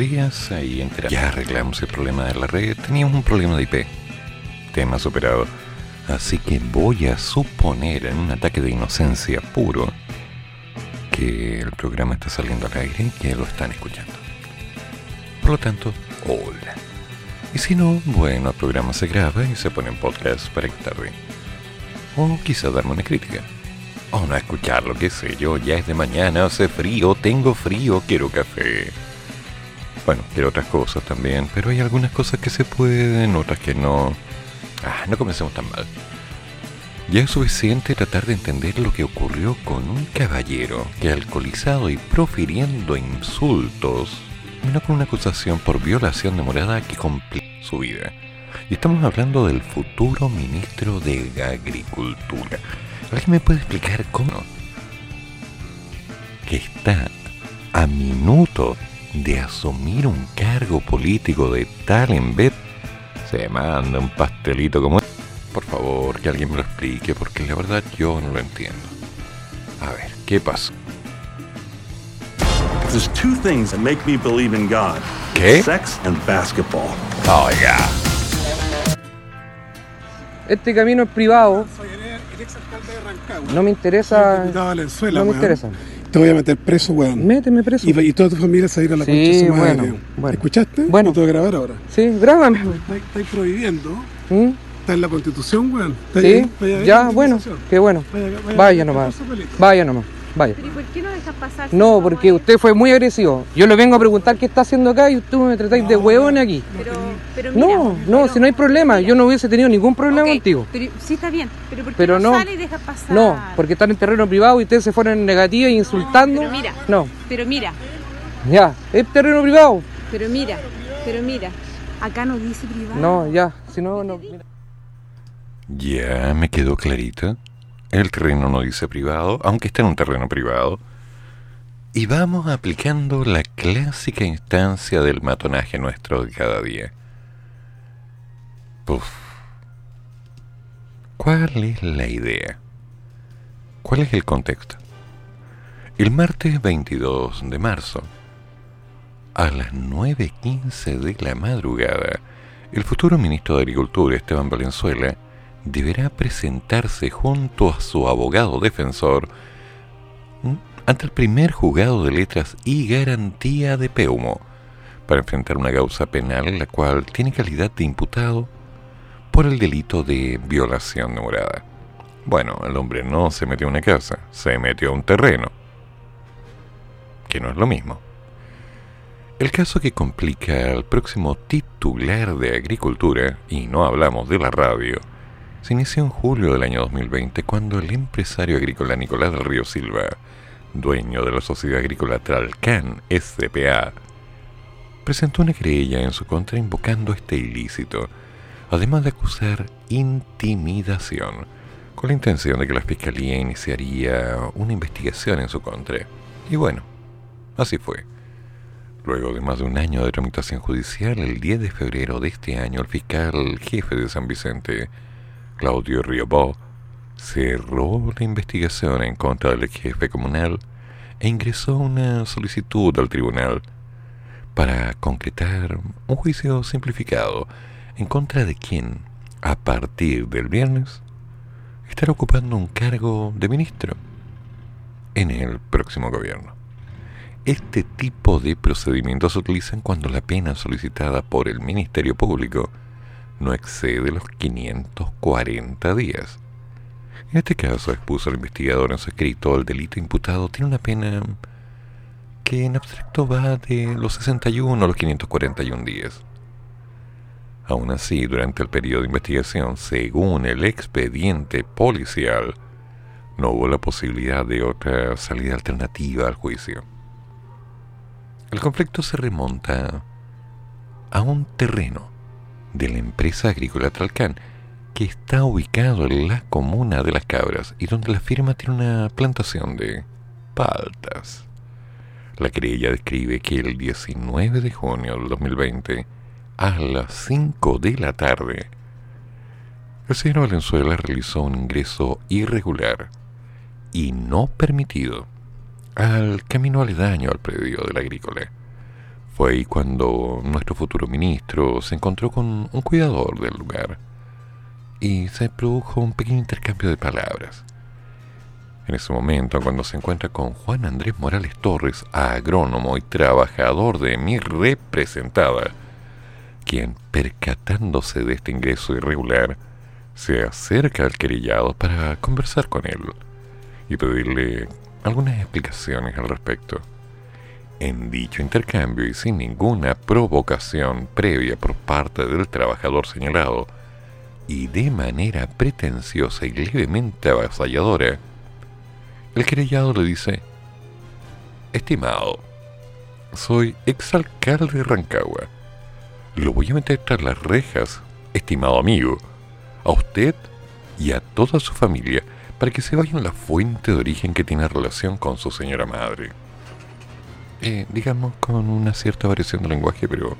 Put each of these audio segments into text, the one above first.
Días, ahí. Ya arreglamos el problema de la red, teníamos un problema de IP. Tema superado. Así que voy a suponer en un ataque de inocencia puro que el programa está saliendo al aire y que lo están escuchando. Por lo tanto, hola. Y si no, bueno, el programa se graba y se pone en podcast para que tarde. O quizá darme una crítica. O no escucharlo, qué sé yo, ya es de mañana, hace frío, tengo frío, quiero café. Bueno, quiero otras cosas también, pero hay algunas cosas que se pueden, otras que no. Ah, no comencemos tan mal. Ya es suficiente tratar de entender lo que ocurrió con un caballero que alcoholizado y profiriendo insultos vino con una acusación por violación de morada que complica su vida. Y estamos hablando del futuro ministro de Agricultura. ¿Alguien me puede explicar cómo? Que está a minuto de asumir un cargo político de tal en vez se manda un pastelito como por favor que alguien me lo explique porque la verdad yo no lo entiendo a ver qué pasa There's two things that make me believe in God. ¿Qué? Sex and basketball. oh ya Este camino es privado, Soy el, el ex alcalde de Rancagua. no me interesa. No me interesa. Te voy a meter preso, weón. Méteme preso. Y, y toda tu familia se va a ir a la Sí, concha de su madre. bueno, bueno. ¿Escuchaste? Bueno. No te voy a grabar ahora. Sí, grábame. Estáis estáis prohibiendo. ¿Mm? Está en la constitución, weón. Está ahí, Sí, vaya a ver ya, bueno, qué bueno. Vaya, vaya, Vaya nomás, vaya nomás, vaya. Pero ¿y por qué no dejas pasar? No, porque usted fue muy agresivo. Yo le vengo a preguntar qué está haciendo acá y usted me tratáis de huevones aquí. Pero, pero mira, No, no, pero- si no hay problema, mira. yo no hubiese tenido ningún problema contigo. Pero, sí está bien, pero ¿por qué Pero no, no. sale y dejas pasar? No, porque están en terreno privado y ustedes se fueron en negativa y insultando. pero mira. No, Pero mira, ya, es terreno privado. pero mira, pero mira. Acá no dice privado. No, ya, si no, no. mira. Ya me quedó clarito. El terreno no dice privado, aunque está en un terreno privado. Y vamos aplicando la clásica instancia del matonaje nuestro de cada día. Puf. ¿Cuál es la idea? ¿Cuál es el contexto? El martes 22 de marzo, a las 9.15 de la madrugada, el futuro ministro de Agricultura, Esteban Valenzuela, deberá presentarse junto a su abogado defensor ante el primer juzgado de letras y garantía de Peumo para enfrentar una causa penal en la cual tiene calidad de imputado por el delito de violación de morada. Bueno, el hombre no se metió a una casa, se metió a un terreno, que no es lo mismo. El caso que complica al próximo titular de Agricultura, y no hablamos de la radio, se inició en julio del año 2020 cuando el empresario agrícola Nicolás Río Silva, dueño de la Sociedad Agrícola Tralcán SPA, presentó una querella en su contra invocando este ilícito, además de acusar intimidación, con la intención de que la Fiscalía iniciaría una investigación en su contra. Y bueno, así fue. Luego de más de un año de tramitación judicial, el 10 de febrero de este año, el fiscal jefe de San Vicente, Claudio Riobó, cerró la investigación en contra del jefe comunal e ingresó una solicitud al tribunal para concretar un juicio simplificado en contra de quien, a partir del viernes, estará ocupando un cargo de ministro en el próximo gobierno. Este tipo de procedimientos se utilizan cuando la pena solicitada por el Ministerio Público no excede los 540 días. En este caso, expuso el investigador en su escrito, el delito imputado tiene una pena que en abstracto va de los 61 a los 541 días. Aún así, durante el periodo de investigación, según el expediente policial, no hubo la posibilidad de otra salida alternativa al juicio. El conflicto se remonta a un terreno de la empresa agrícola Tralcán que está ubicado en la comuna de Las Cabras y donde la firma tiene una plantación de paltas. La querella describe que el 19 de junio del 2020, a las 5 de la tarde, el señor Valenzuela realizó un ingreso irregular y no permitido al camino aledaño al predio del agrícola. Fue ahí cuando nuestro futuro ministro se encontró con un cuidador del lugar y se produjo un pequeño intercambio de palabras. En ese momento, cuando se encuentra con Juan Andrés Morales Torres, agrónomo y trabajador de mi representada, quien, percatándose de este ingreso irregular, se acerca al querellado para conversar con él y pedirle algunas explicaciones al respecto. En dicho intercambio y sin ninguna provocación previa por parte del trabajador señalado, y de manera pretenciosa y levemente avasalladora, el querellado le dice, Estimado, soy exalcalde de Rancagua. Lo voy a meter tras las rejas, estimado amigo, a usted y a toda su familia, para que se vayan la fuente de origen que tiene relación con su señora madre. Eh, digamos con una cierta variación de lenguaje, pero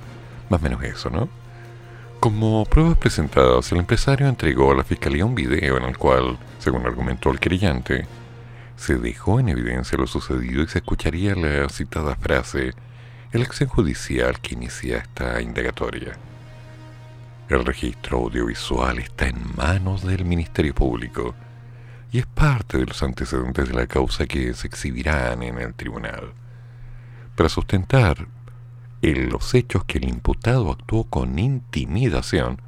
más o menos eso, ¿no? Como pruebas presentadas, el empresario entregó a la fiscalía un video en el cual, según argumentó el querellante, se dejó en evidencia lo sucedido y se escucharía la citada frase el acción judicial que inicia esta indagatoria. El registro audiovisual está en manos del Ministerio Público y es parte de los antecedentes de la causa que se exhibirán en el tribunal. Para sustentar en los hechos que el imputado actuó con intimidación,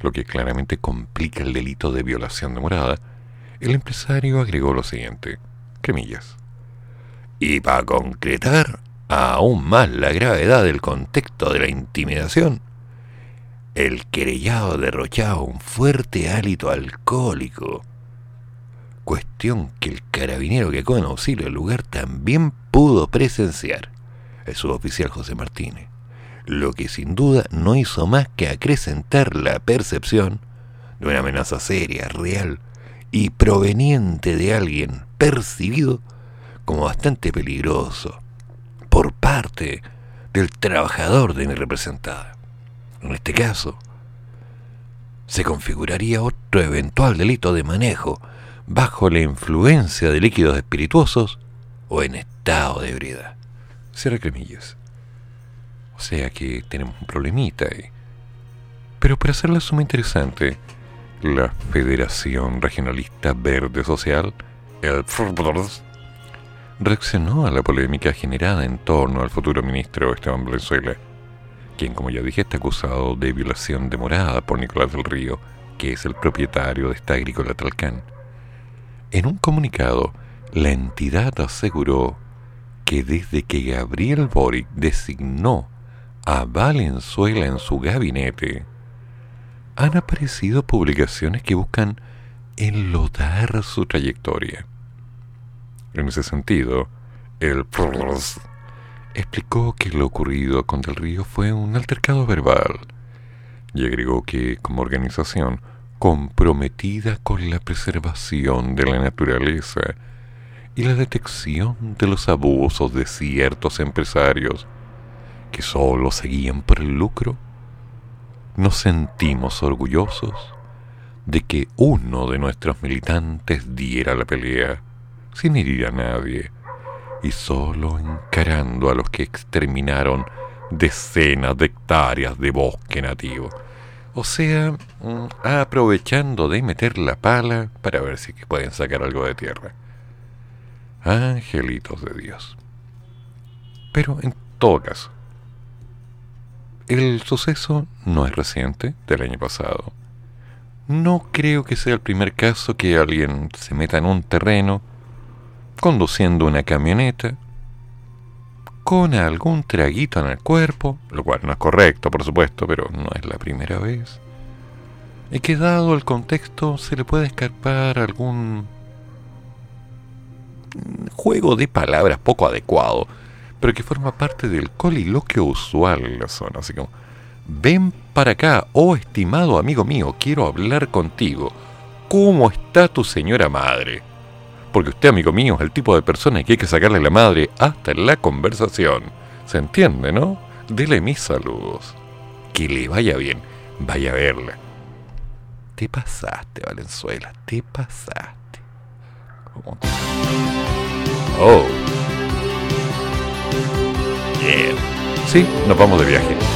lo que claramente complica el delito de violación de morada, el empresario agregó lo siguiente, cremillas. Y para concretar aún más la gravedad del contexto de la intimidación, el querellado derrochaba un fuerte hálito alcohólico, cuestión que el carabinero que con auxilio al lugar también pudo presenciar el suboficial José Martínez, lo que sin duda no hizo más que acrecentar la percepción de una amenaza seria, real y proveniente de alguien percibido como bastante peligroso por parte del trabajador de mi representada. En este caso, se configuraría otro eventual delito de manejo bajo la influencia de líquidos espirituosos o en estado de ebriedad. Cierra cremillas. O sea que tenemos un problemita ahí. Pero para hacer la suma interesante, la Federación Regionalista Verde Social, el reaccionó a la polémica generada en torno al futuro ministro Esteban Valenzuela, quien, como ya dije, está acusado de violación de morada por Nicolás del Río, que es el propietario de esta agrícola Talcán. En un comunicado, la entidad aseguró que desde que Gabriel Boric designó a Valenzuela en su gabinete, han aparecido publicaciones que buscan enlodar su trayectoria. En ese sentido, el PROS explicó que lo ocurrido con Del Río fue un altercado verbal y agregó que, como organización comprometida con la preservación de la naturaleza y la detección de los abusos de ciertos empresarios que solo seguían por el lucro, nos sentimos orgullosos de que uno de nuestros militantes diera la pelea sin herir a nadie y solo encarando a los que exterminaron decenas de hectáreas de bosque nativo. O sea, mm, aprovechando de meter la pala para ver si pueden sacar algo de tierra. Angelitos de Dios. Pero en todo caso, el suceso no es reciente, del año pasado. No creo que sea el primer caso que alguien se meta en un terreno conduciendo una camioneta con algún traguito en el cuerpo, lo cual no es correcto, por supuesto, pero no es la primera vez. Y que dado el contexto se le puede escapar algún juego de palabras poco adecuado, pero que forma parte del coliloquio usual en la zona, así como ven para acá, oh estimado amigo mío, quiero hablar contigo. ¿Cómo está tu señora madre? Porque usted, amigo mío, es el tipo de persona que hay que sacarle la madre hasta en la conversación. ¿Se entiende, no? Dele mis saludos. Que le vaya bien. Vaya a verla. Te pasaste, Valenzuela, te pasaste. Oh. Bien. Sí, nos vamos de viaje.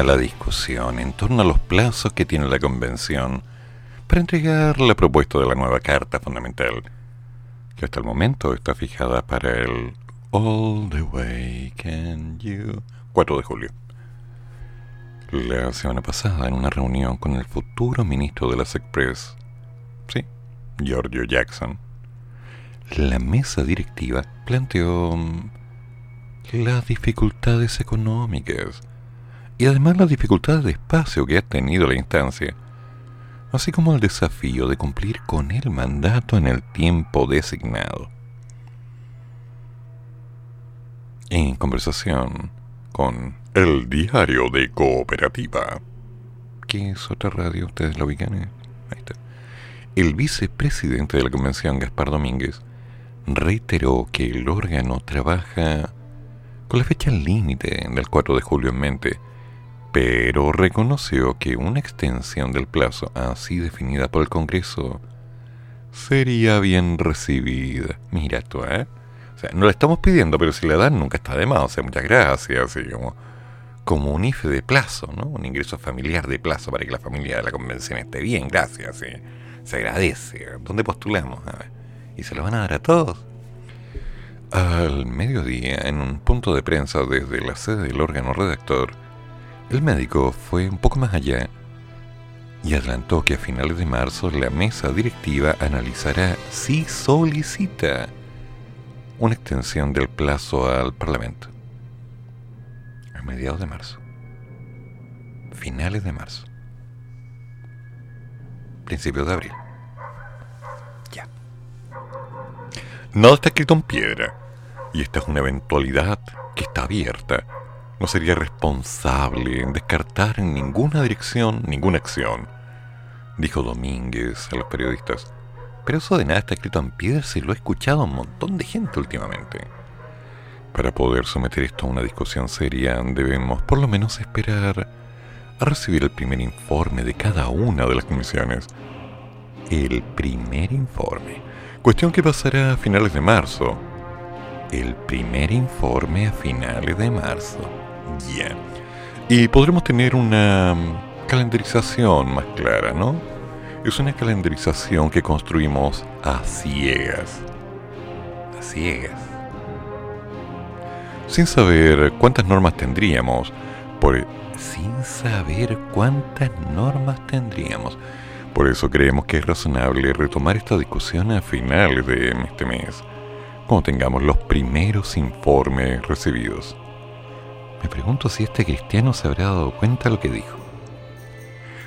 En torno a los plazos que tiene la convención para entregar la propuesta de la nueva Carta Fundamental, que hasta el momento está fijada para el All the Way Can You 4 de julio. La semana pasada, en una reunión con el futuro ministro de las Express, sí, Giorgio Jackson, la mesa directiva planteó las dificultades económicas y además las dificultades de espacio que ha tenido la instancia, así como el desafío de cumplir con el mandato en el tiempo designado. En conversación con El diario de Cooperativa. ¿Qué es otra radio? ¿Ustedes lo ubican? eh? Ahí está. El vicepresidente de la convención, Gaspar Domínguez, reiteró que el órgano trabaja con la fecha límite del 4 de julio en mente, pero reconoció que una extensión del plazo así definida por el Congreso sería bien recibida. Mira tú, ¿eh? O sea, no la estamos pidiendo, pero si la dan nunca está de más. O sea, muchas gracias, así como, como un IFE de plazo, ¿no? Un ingreso familiar de plazo para que la familia de la convención esté bien, gracias, sí. Se agradece. ¿Dónde postulamos? ¿Y se lo van a dar a todos? Al mediodía, en un punto de prensa desde la sede del órgano redactor, el médico fue un poco más allá y adelantó que a finales de marzo la mesa directiva analizará si solicita una extensión del plazo al Parlamento. A mediados de marzo. Finales de marzo. Principios de abril. Ya. Nada está escrito en piedra. Y esta es una eventualidad que está abierta. No sería responsable en descartar en ninguna dirección ninguna acción, dijo Domínguez a los periodistas. Pero eso de nada está escrito en piedra se lo ha escuchado un montón de gente últimamente. Para poder someter esto a una discusión seria, debemos por lo menos esperar a recibir el primer informe de cada una de las comisiones. El primer informe. Cuestión que pasará a finales de marzo. El primer informe a finales de marzo. Ya. Y podremos tener una mm, calendarización más clara, ¿no? Es una calendarización que construimos a ciegas. A ciegas. Sin saber cuántas normas tendríamos. Por, sin saber cuántas normas tendríamos. Por eso creemos que es razonable retomar esta discusión a finales de este mes, cuando tengamos los primeros informes recibidos. Me pregunto si este cristiano se habrá dado cuenta de lo que dijo.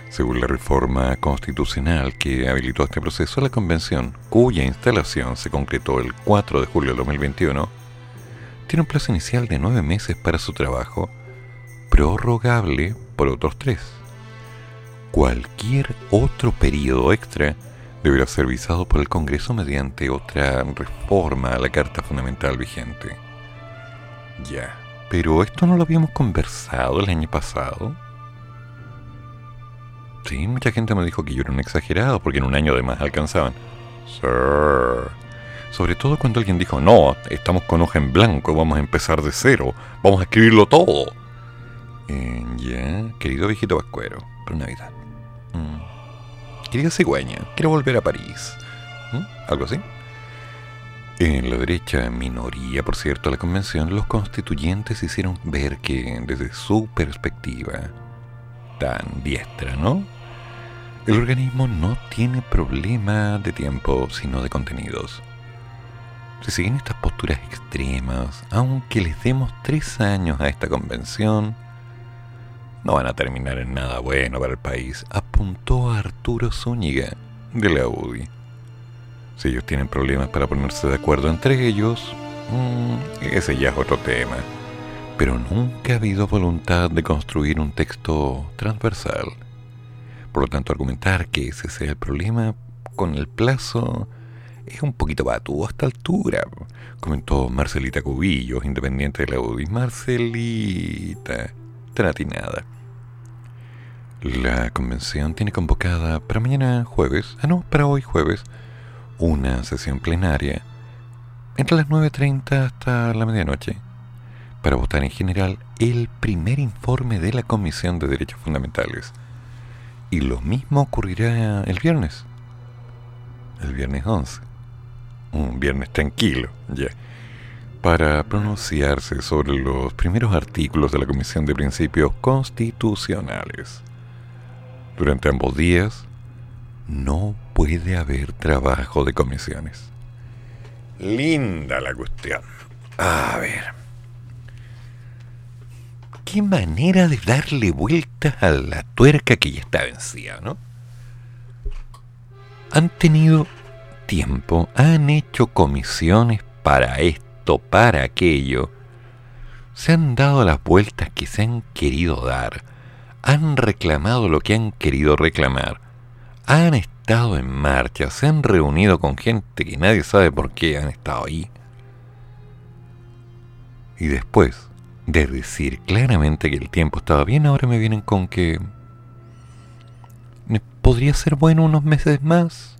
Según la reforma constitucional que habilitó este proceso, la convención, cuya instalación se concretó el 4 de julio de 2021, tiene un plazo inicial de nueve meses para su trabajo, prorrogable por otros tres. Cualquier otro periodo extra deberá ser visado por el Congreso mediante otra reforma a la Carta Fundamental vigente. Ya, pero esto no lo habíamos conversado el año pasado. Sí, mucha gente me dijo que yo era un exagerado porque en un año de más alcanzaban. Sir. Sobre todo cuando alguien dijo, no, estamos con hoja en blanco, vamos a empezar de cero, vamos a escribirlo todo. Eh, ya, querido viejito vascuero, por Navidad. Mm. Querida cigüeña, quiero volver a París. ¿Mm? ¿Algo así? En la derecha minoría, por cierto, de la convención, los constituyentes hicieron ver que, desde su perspectiva, tan diestra, ¿no? El organismo no tiene problema de tiempo, sino de contenidos. Si siguen estas posturas extremas, aunque les demos tres años a esta convención, no van a terminar en nada bueno para el país, apuntó Arturo Zúñiga de la UDI. Si ellos tienen problemas para ponerse de acuerdo entre ellos, mmm, ese ya es otro tema. Pero nunca ha habido voluntad de construir un texto transversal. Por lo tanto, argumentar que ese sea el problema con el plazo es un poquito batudo a esta altura, comentó Marcelita Cubillos, independiente de la UDI. Marcelita, tan atinada. La convención tiene convocada para mañana jueves, ah no, para hoy jueves, una sesión plenaria entre las 9.30 hasta la medianoche para votar en general el primer informe de la Comisión de Derechos Fundamentales. Y lo mismo ocurrirá el viernes, el viernes 11, un viernes tranquilo, ya, para pronunciarse sobre los primeros artículos de la Comisión de Principios Constitucionales. Durante ambos días, no puede haber trabajo de comisiones. Linda la cuestión. A ver. Qué manera de darle vueltas a la tuerca que ya está vencida, ¿no? Han tenido tiempo, han hecho comisiones para esto, para aquello. se han dado las vueltas que se han querido dar, han reclamado lo que han querido reclamar, han estado en marcha, se han reunido con gente que nadie sabe por qué han estado ahí. Y después de decir claramente que el tiempo estaba bien, ahora me vienen con que podría ser bueno unos meses más.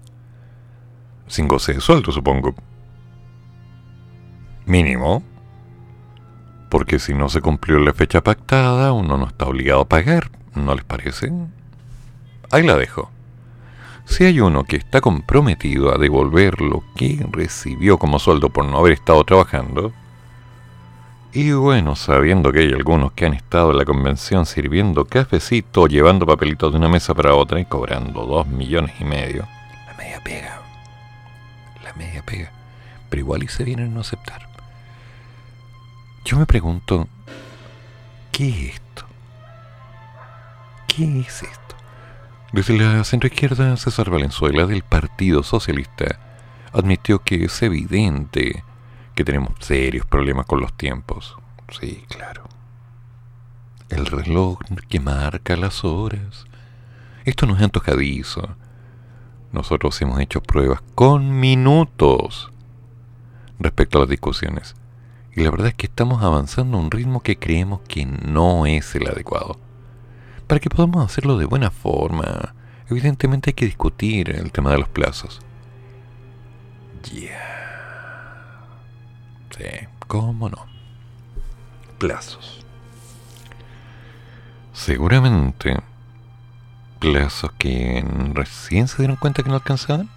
Sin goce de sueldo, supongo. Mínimo. Porque si no se cumplió la fecha pactada, uno no está obligado a pagar, ¿no les parece? Ahí la dejo. Si hay uno que está comprometido a devolver lo que recibió como sueldo por no haber estado trabajando, y bueno, sabiendo que hay algunos que han estado en la convención sirviendo cafecito, llevando papelitos de una mesa para otra y cobrando dos millones y medio, la media pega. La media pega. Pero igual y se vienen a no aceptar. Yo me pregunto, ¿qué es esto? ¿Qué es esto? Desde la centroizquierda, César Valenzuela del Partido Socialista admitió que es evidente que tenemos serios problemas con los tiempos. Sí, claro. El reloj que marca las horas. Esto no es antojadizo. Nosotros hemos hecho pruebas con minutos respecto a las discusiones. Y la verdad es que estamos avanzando a un ritmo que creemos que no es el adecuado. Para que podamos hacerlo de buena forma, evidentemente hay que discutir el tema de los plazos. Ya. Sí, cómo no. Plazos. Seguramente plazos que recién se dieron cuenta que no alcanzaban.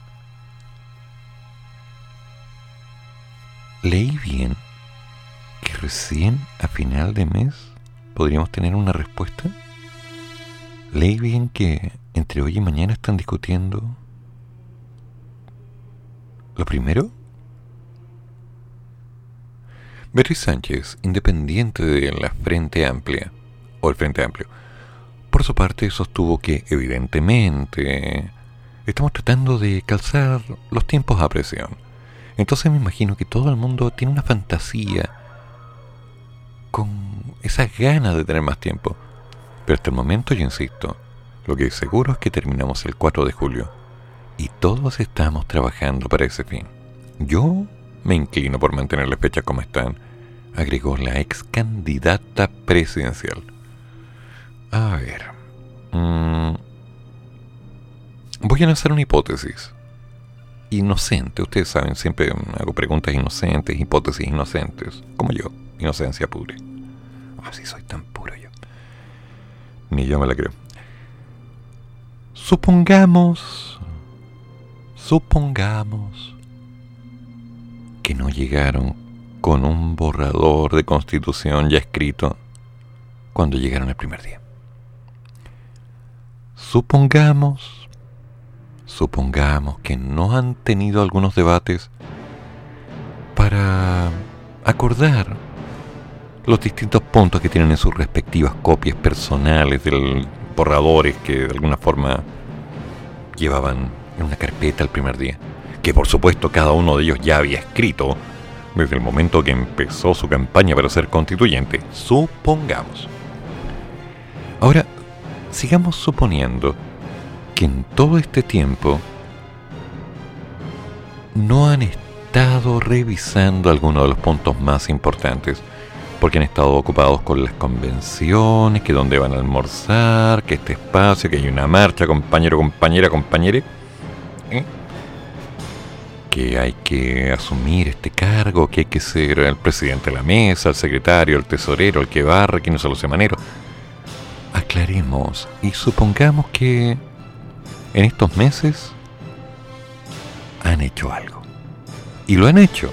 Leí bien que recién a final de mes podríamos tener una respuesta. Leí bien que entre hoy y mañana están discutiendo lo primero Beatriz Sánchez, independiente de la Frente Amplia, o el Frente Amplio, por su parte sostuvo que, evidentemente, estamos tratando de calzar los tiempos a presión. Entonces me imagino que todo el mundo tiene una fantasía con esas ganas de tener más tiempo. Pero hasta el momento, yo insisto, lo que es seguro es que terminamos el 4 de julio. Y todos estamos trabajando para ese fin. Yo me inclino por mantener las fechas como están, agregó la ex candidata presidencial. A ver. Mm, voy a lanzar una hipótesis. Inocente, ustedes saben, siempre hago preguntas inocentes, hipótesis inocentes, como yo, inocencia pura. Así ah, soy tan puro yo. Ni yo me la creo. Supongamos, supongamos que no llegaron con un borrador de constitución ya escrito cuando llegaron el primer día. Supongamos, supongamos que no han tenido algunos debates para acordar los distintos puntos que tienen en sus respectivas copias personales de borradores que de alguna forma llevaban en una carpeta el primer día que por supuesto cada uno de ellos ya había escrito desde el momento que empezó su campaña para ser constituyente, supongamos. Ahora, sigamos suponiendo que en todo este tiempo no han estado revisando algunos de los puntos más importantes, porque han estado ocupados con las convenciones, que dónde van a almorzar, que este espacio, que hay una marcha, compañero, compañera, compañere. ¿Eh? que hay que asumir este cargo, que hay que ser el presidente de la mesa, el secretario, el tesorero, el que barre, que no se los semaneros. Aclaremos y supongamos que en estos meses han hecho algo. Y lo han hecho.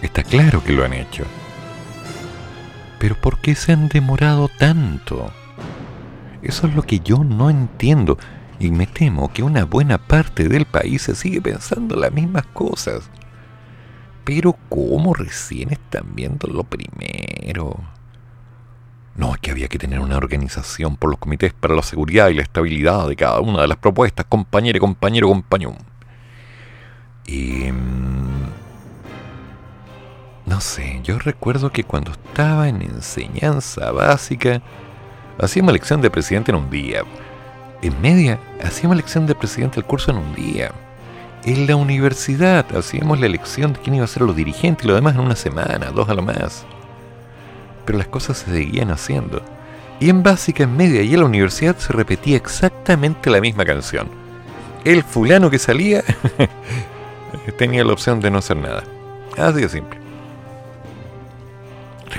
Está claro que lo han hecho. Pero ¿por qué se han demorado tanto? Eso es lo que yo no entiendo y me temo que una buena parte del país se sigue pensando las mismas cosas. Pero ¿cómo recién están viendo lo primero? No, es que había que tener una organización por los comités para la seguridad y la estabilidad de cada una de las propuestas, compañero, compañero, compañero. Y... No sé, yo recuerdo que cuando estaba en enseñanza básica, hacíamos elección de presidente en un día. En media, hacíamos elección de presidente del curso en un día. En la universidad hacíamos la elección de quién iba a ser los dirigentes y lo demás en una semana, dos a lo más. Pero las cosas se seguían haciendo. Y en básica, en media y en la universidad se repetía exactamente la misma canción. El fulano que salía tenía la opción de no hacer nada. Así de simple.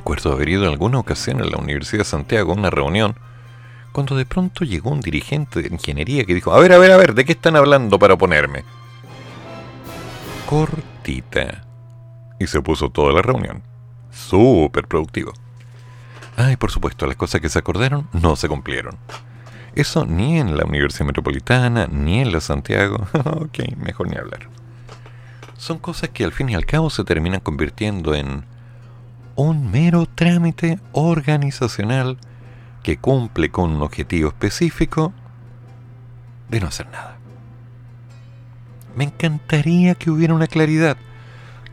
Recuerdo haber ido en alguna ocasión a la Universidad de Santiago a una reunión cuando de pronto llegó un dirigente de ingeniería que dijo, a ver, a ver, a ver, ¿de qué están hablando para oponerme? Cortita. Y se puso toda la reunión. Súper productivo. Ah, por supuesto, las cosas que se acordaron no se cumplieron. Eso ni en la Universidad Metropolitana, ni en la Santiago. ok, mejor ni hablar. Son cosas que al fin y al cabo se terminan convirtiendo en un mero trámite organizacional que cumple con un objetivo específico de no hacer nada. Me encantaría que hubiera una claridad,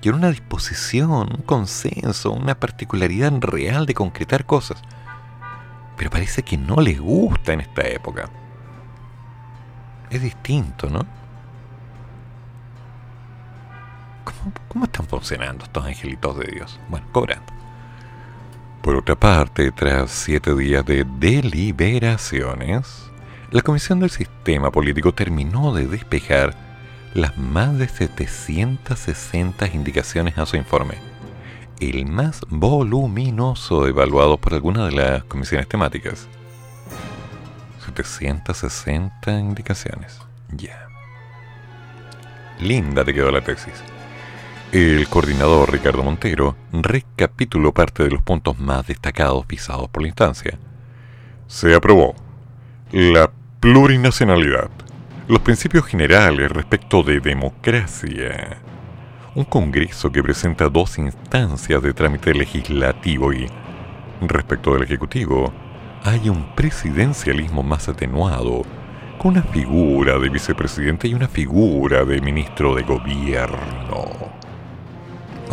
que hubiera una disposición, un consenso, una particularidad real de concretar cosas. Pero parece que no les gusta en esta época. Es distinto, ¿no? ¿Cómo, están funcionando estos angelitos de Dios? Bueno, cobrando. Por otra parte, tras siete días de deliberaciones, la Comisión del Sistema Político terminó de despejar las más de 760 indicaciones a su informe, el más voluminoso evaluado por alguna de las comisiones temáticas. 760 indicaciones. Ya. Linda te quedó la tesis. El coordinador Ricardo Montero recapituló parte de los puntos más destacados pisados por la instancia. Se aprobó la plurinacionalidad, los principios generales respecto de democracia, un Congreso que presenta dos instancias de trámite legislativo y, respecto del Ejecutivo, hay un presidencialismo más atenuado, con una figura de vicepresidente y una figura de ministro de gobierno.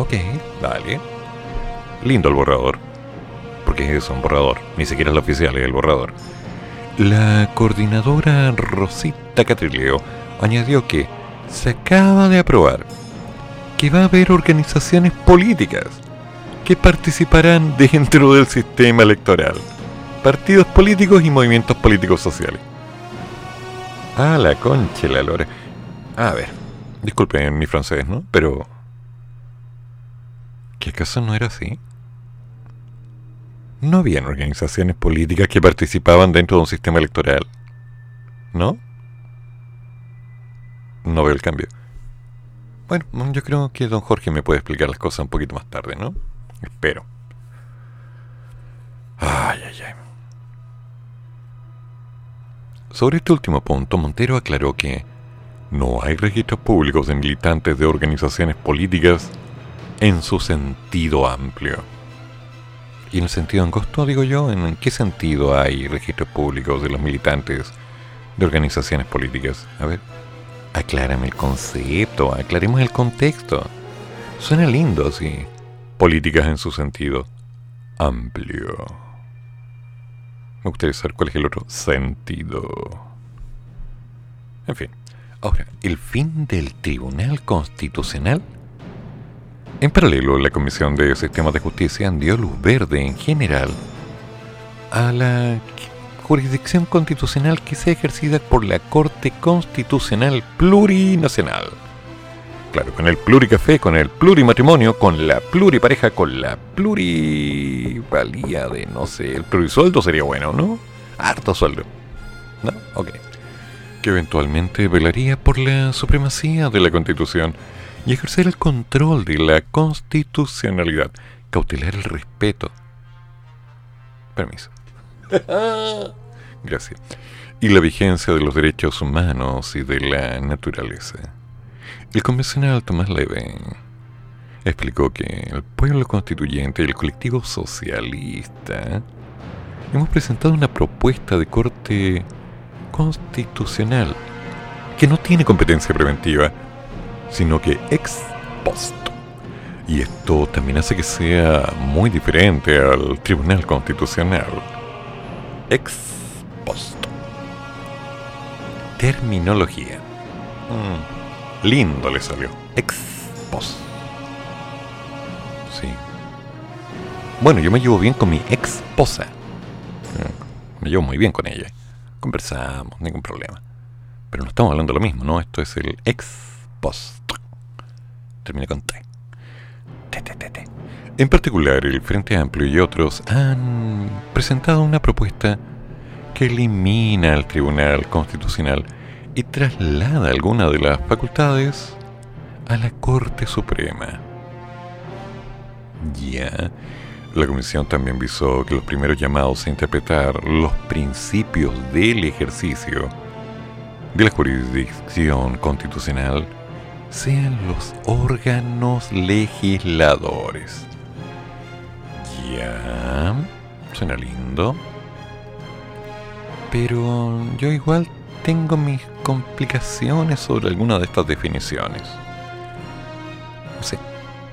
Ok, dale. Lindo el borrador. Porque es un borrador. Ni siquiera es el oficial, es el borrador. La coordinadora Rosita Catrileo añadió que se acaba de aprobar que va a haber organizaciones políticas que participarán dentro del sistema electoral. Partidos políticos y movimientos políticos sociales. Ah, la concha, la lora. A ver, disculpen mi francés, ¿no? Pero ¿Qué acaso no era así? No habían organizaciones políticas que participaban dentro de un sistema electoral. ¿No? No veo el cambio. Bueno, yo creo que don Jorge me puede explicar las cosas un poquito más tarde, ¿no? Espero. Ay, ay, ay. Sobre este último punto, Montero aclaró que no hay registros públicos de militantes de organizaciones políticas en su sentido amplio. Y en el sentido angosto, digo yo, ¿en qué sentido hay registros públicos de los militantes de organizaciones políticas? A ver, aclárame el concepto, aclaremos el contexto. Suena lindo, sí. Políticas en su sentido amplio. Me gustaría saber cuál es el otro sentido. En fin. Ahora, el fin del Tribunal Constitucional en paralelo, la Comisión de Sistemas de Justicia dio luz verde en general a la jurisdicción constitucional que sea ejercida por la Corte Constitucional Plurinacional. Claro, con el pluricafé, con el plurimatrimonio, con la pluripareja, con la plurivalía de, no sé, el plurisueldo sería bueno, ¿no? Harto sueldo. ¿No? Ok. Que eventualmente velaría por la supremacía de la Constitución y ejercer el control de la constitucionalidad, cautelar el respeto. Permiso. Gracias. Y la vigencia de los derechos humanos y de la naturaleza. El convencional Tomás Leve explicó que el pueblo constituyente y el colectivo socialista hemos presentado una propuesta de corte constitucional que no tiene competencia preventiva sino que ex post Y esto también hace que sea muy diferente al Tribunal Constitucional. Ex post. Terminología. Mm, lindo le salió. Ex post. Sí. Bueno, yo me llevo bien con mi ex esposa. Mm, Me llevo muy bien con ella. Conversamos, ningún problema. Pero no estamos hablando de lo mismo, ¿no? Esto es el ex post. Termina con T. T, T, T. En particular, el Frente Amplio y otros han presentado una propuesta que elimina al Tribunal Constitucional y traslada algunas de las facultades a la Corte Suprema. Ya, la Comisión también visó que los primeros llamados a interpretar los principios del ejercicio de la jurisdicción constitucional sean los órganos legisladores. Ya, suena lindo. Pero yo igual tengo mis complicaciones sobre alguna de estas definiciones. No sé,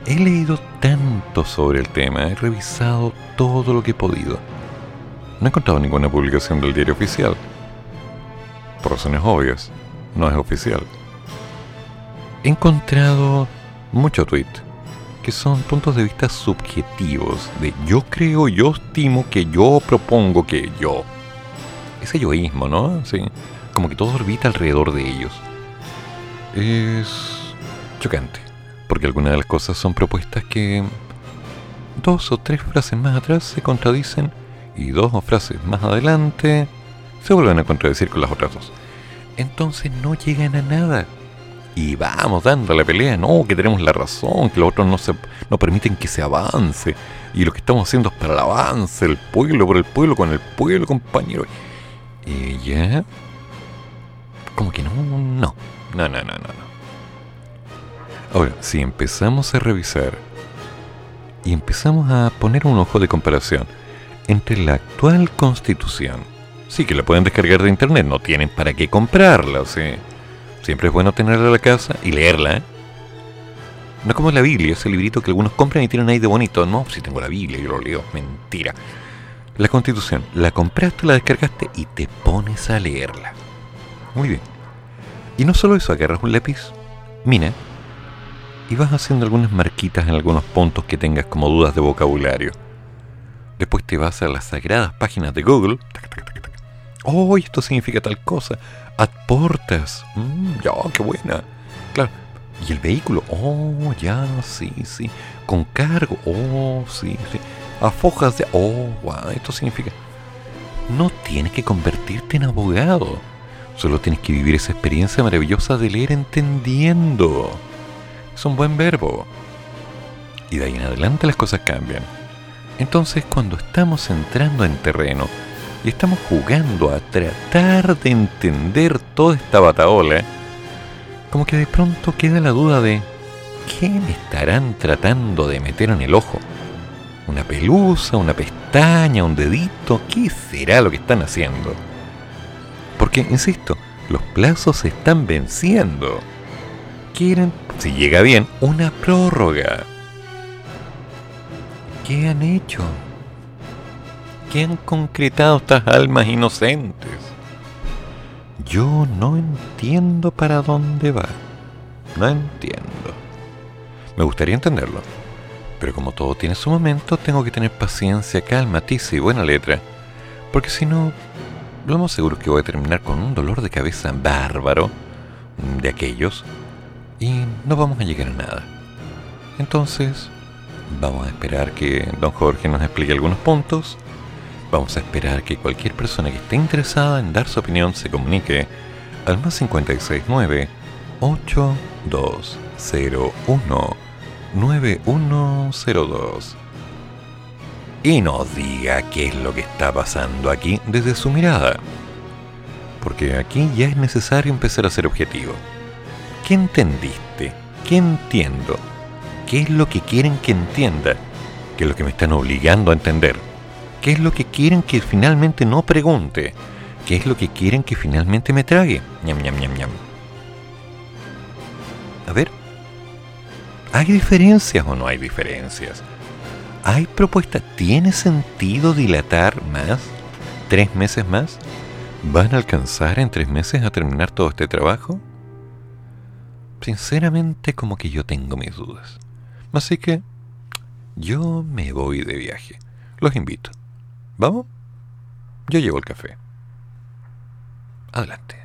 he leído tanto sobre el tema, he revisado todo lo que he podido. No he encontrado ninguna publicación del diario oficial. Por razones obvias, no es oficial. He encontrado muchos tweets que son puntos de vista subjetivos de yo creo, yo estimo que yo propongo que yo. Ese yoísmo, ¿no? Sí. Como que todo orbita alrededor de ellos. Es chocante, porque algunas de las cosas son propuestas que dos o tres frases más atrás se contradicen y dos o frases más adelante se vuelven a contradecir con las otras dos. Entonces no llegan a nada. Y vamos dando la pelea, no, que tenemos la razón, que los otros no, se, no permiten que se avance. Y lo que estamos haciendo es para el avance, el pueblo por el pueblo, con el pueblo, compañero. Y ya. Como que no, no. No, no, no, no. Ahora, si empezamos a revisar y empezamos a poner un ojo de comparación entre la actual constitución, sí que la pueden descargar de internet, no tienen para qué comprarla, ¿sí? Siempre es bueno tenerla en la casa y leerla, ¿eh? No como la Biblia, ese librito que algunos compran y tienen ahí de bonito. No, si tengo la Biblia, yo lo leo. Mentira. La constitución, la compraste, la descargaste y te pones a leerla. Muy bien. Y no solo eso, agarras un lápiz, mina, y vas haciendo algunas marquitas en algunos puntos que tengas como dudas de vocabulario. Después te vas a las sagradas páginas de Google. Oh, esto significa tal cosa. Aportas. Mm, ya, qué buena. Claro. Y el vehículo. Oh, ya, sí, sí. Con cargo. Oh, sí, sí. Afojas de. Oh, wow, esto significa. No tienes que convertirte en abogado. Solo tienes que vivir esa experiencia maravillosa de leer entendiendo. Es un buen verbo. Y de ahí en adelante las cosas cambian. Entonces, cuando estamos entrando en terreno y estamos jugando a tratar de entender toda esta bataola, como que de pronto queda la duda de ¿qué me estarán tratando de meter en el ojo? ¿Una pelusa, una pestaña, un dedito? ¿Qué será lo que están haciendo? Porque, insisto, los plazos se están venciendo. Quieren, si llega bien, una prórroga. ¿Qué han hecho? ¿Qué han concretado estas almas inocentes? Yo no entiendo para dónde va. No entiendo. Me gustaría entenderlo. Pero como todo tiene su momento, tengo que tener paciencia, calma, tiza y buena letra. Porque si no, lo más seguro es que voy a terminar con un dolor de cabeza bárbaro de aquellos y no vamos a llegar a nada. Entonces, vamos a esperar que don Jorge nos explique algunos puntos. Vamos a esperar que cualquier persona que esté interesada en dar su opinión se comunique al más 569 8201 9102 y nos diga qué es lo que está pasando aquí desde su mirada. Porque aquí ya es necesario empezar a ser objetivo. ¿Qué entendiste? ¿Qué entiendo? ¿Qué es lo que quieren que entienda? ¿Qué es lo que me están obligando a entender? ¿Qué es lo que quieren que finalmente no pregunte? ¿Qué es lo que quieren que finalmente me trague? Ñam, ñam, ñam, ñam. A ver. ¿Hay diferencias o no hay diferencias? ¿Hay propuestas? ¿Tiene sentido dilatar más? ¿Tres meses más? ¿Van a alcanzar en tres meses a terminar todo este trabajo? Sinceramente como que yo tengo mis dudas. Así que yo me voy de viaje. Los invito. ¿Vamos? Yo llevo el café. Adelante.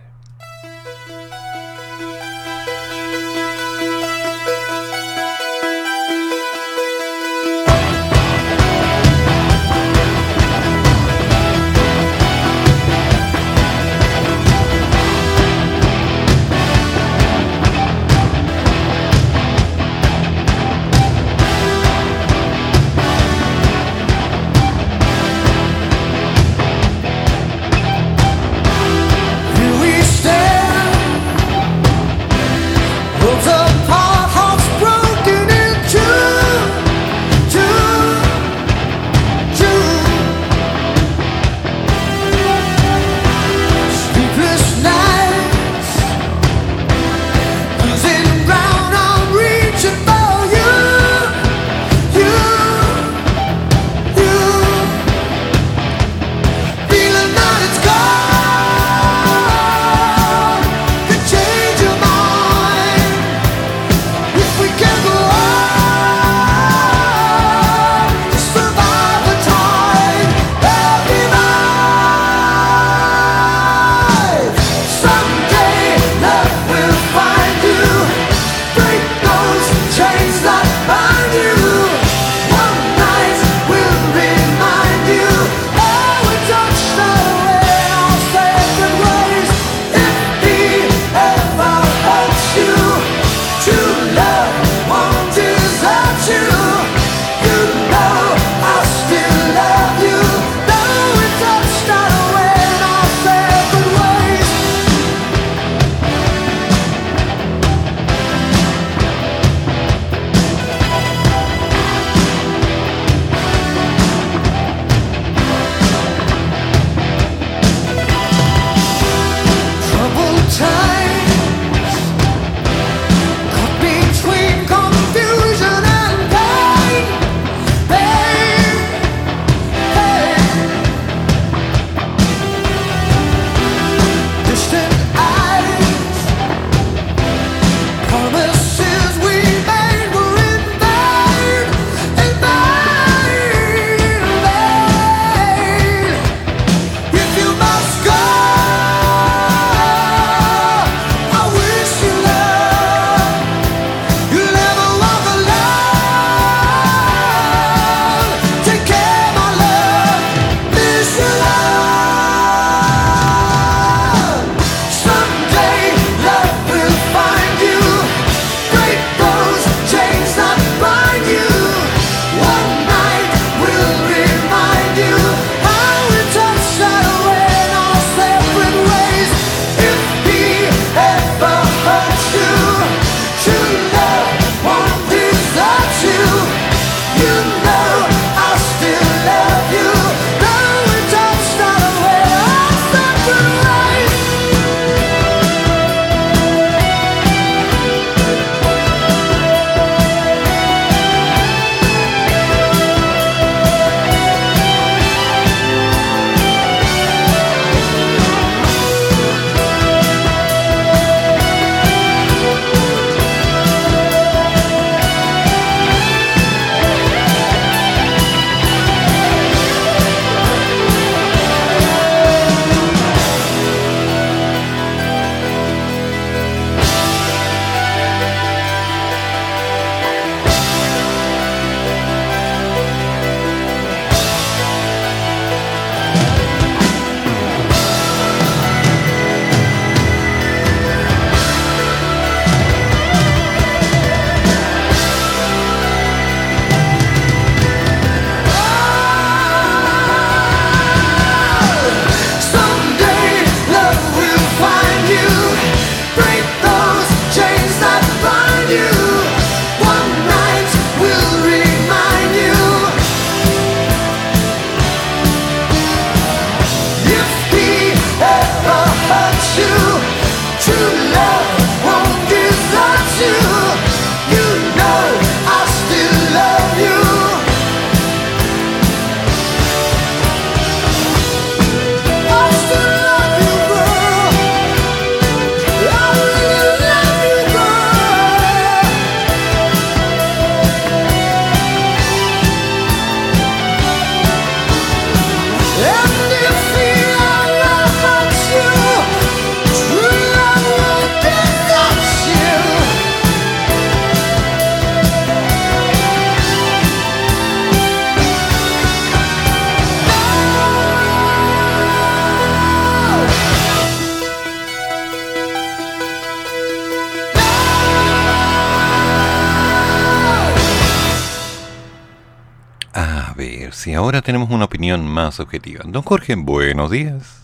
Ahora tenemos una opinión más objetiva. Don Jorge, buenos días.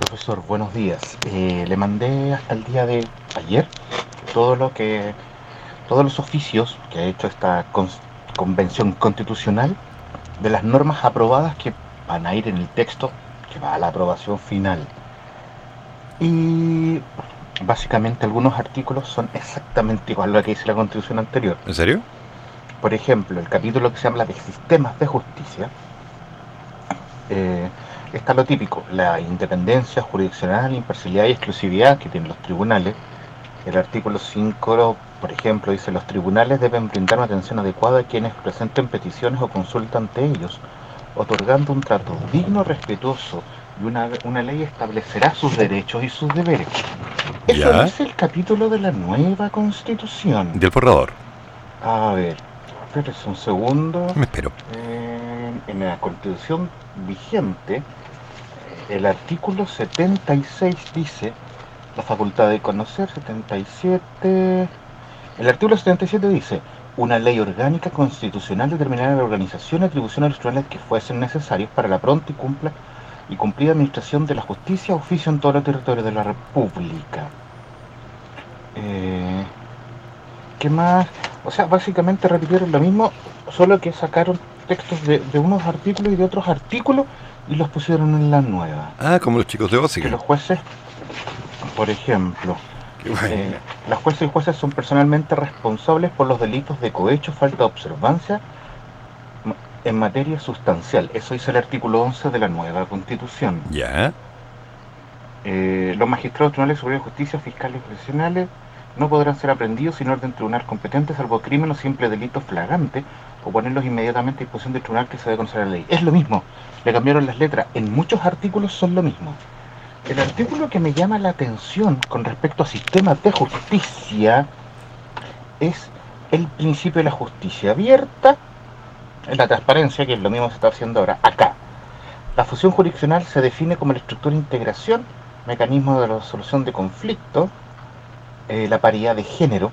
Profesor, buenos días. Eh, le mandé hasta el día de ayer todo lo que, todos los oficios que ha hecho esta convención constitucional de las normas aprobadas que van a ir en el texto que va a la aprobación final. Y básicamente algunos artículos son exactamente igual a lo que dice la constitución anterior. ¿En serio? Por ejemplo, el capítulo que se habla de sistemas de justicia, eh, está lo típico, la independencia jurisdiccional, imparcialidad y exclusividad que tienen los tribunales. El artículo 5, por ejemplo, dice los tribunales deben brindar una atención adecuada a quienes presenten peticiones o consultas ante ellos, otorgando un trato digno, respetuoso y una, una ley establecerá sus derechos y sus deberes. Eso es el capítulo de la nueva constitución. Del borrador. A ver, espérese un segundo. Me espero. En la constitución vigente, el artículo 76 dice la facultad de conocer, 77... El artículo 77 dice, una ley orgánica constitucional determinará la organización y atribuciones electorales que fuesen necesarios para la pronta y cumpla y cumplida administración de la justicia oficio en todo el territorio de la República. Eh, ¿Qué más? O sea, básicamente repitieron lo mismo, solo que sacaron textos de, unos artículos y de otros artículos y los pusieron en la nueva. Ah, como los chicos de básica. Que los jueces, por ejemplo, eh, los jueces y jueces son personalmente responsables por los delitos de cohecho, falta de observancia en materia sustancial. Eso dice el artículo 11 de la nueva Constitución. Ya. Eh, los magistrados tribunales superiores de justicia, fiscales y profesionales no podrán ser aprendidos sin orden tribunal competente, salvo crimen o simple delito flagrante, o ponerlos inmediatamente a disposición del tribunal que se debe conocer la ley. Es lo mismo, le cambiaron las letras. En muchos artículos son lo mismo. El artículo que me llama la atención con respecto a sistemas de justicia es el principio de la justicia abierta la transparencia, que es lo mismo que se está haciendo ahora, acá. La fusión jurisdiccional se define como la estructura de integración, mecanismo de resolución de conflictos, eh, la paridad de género.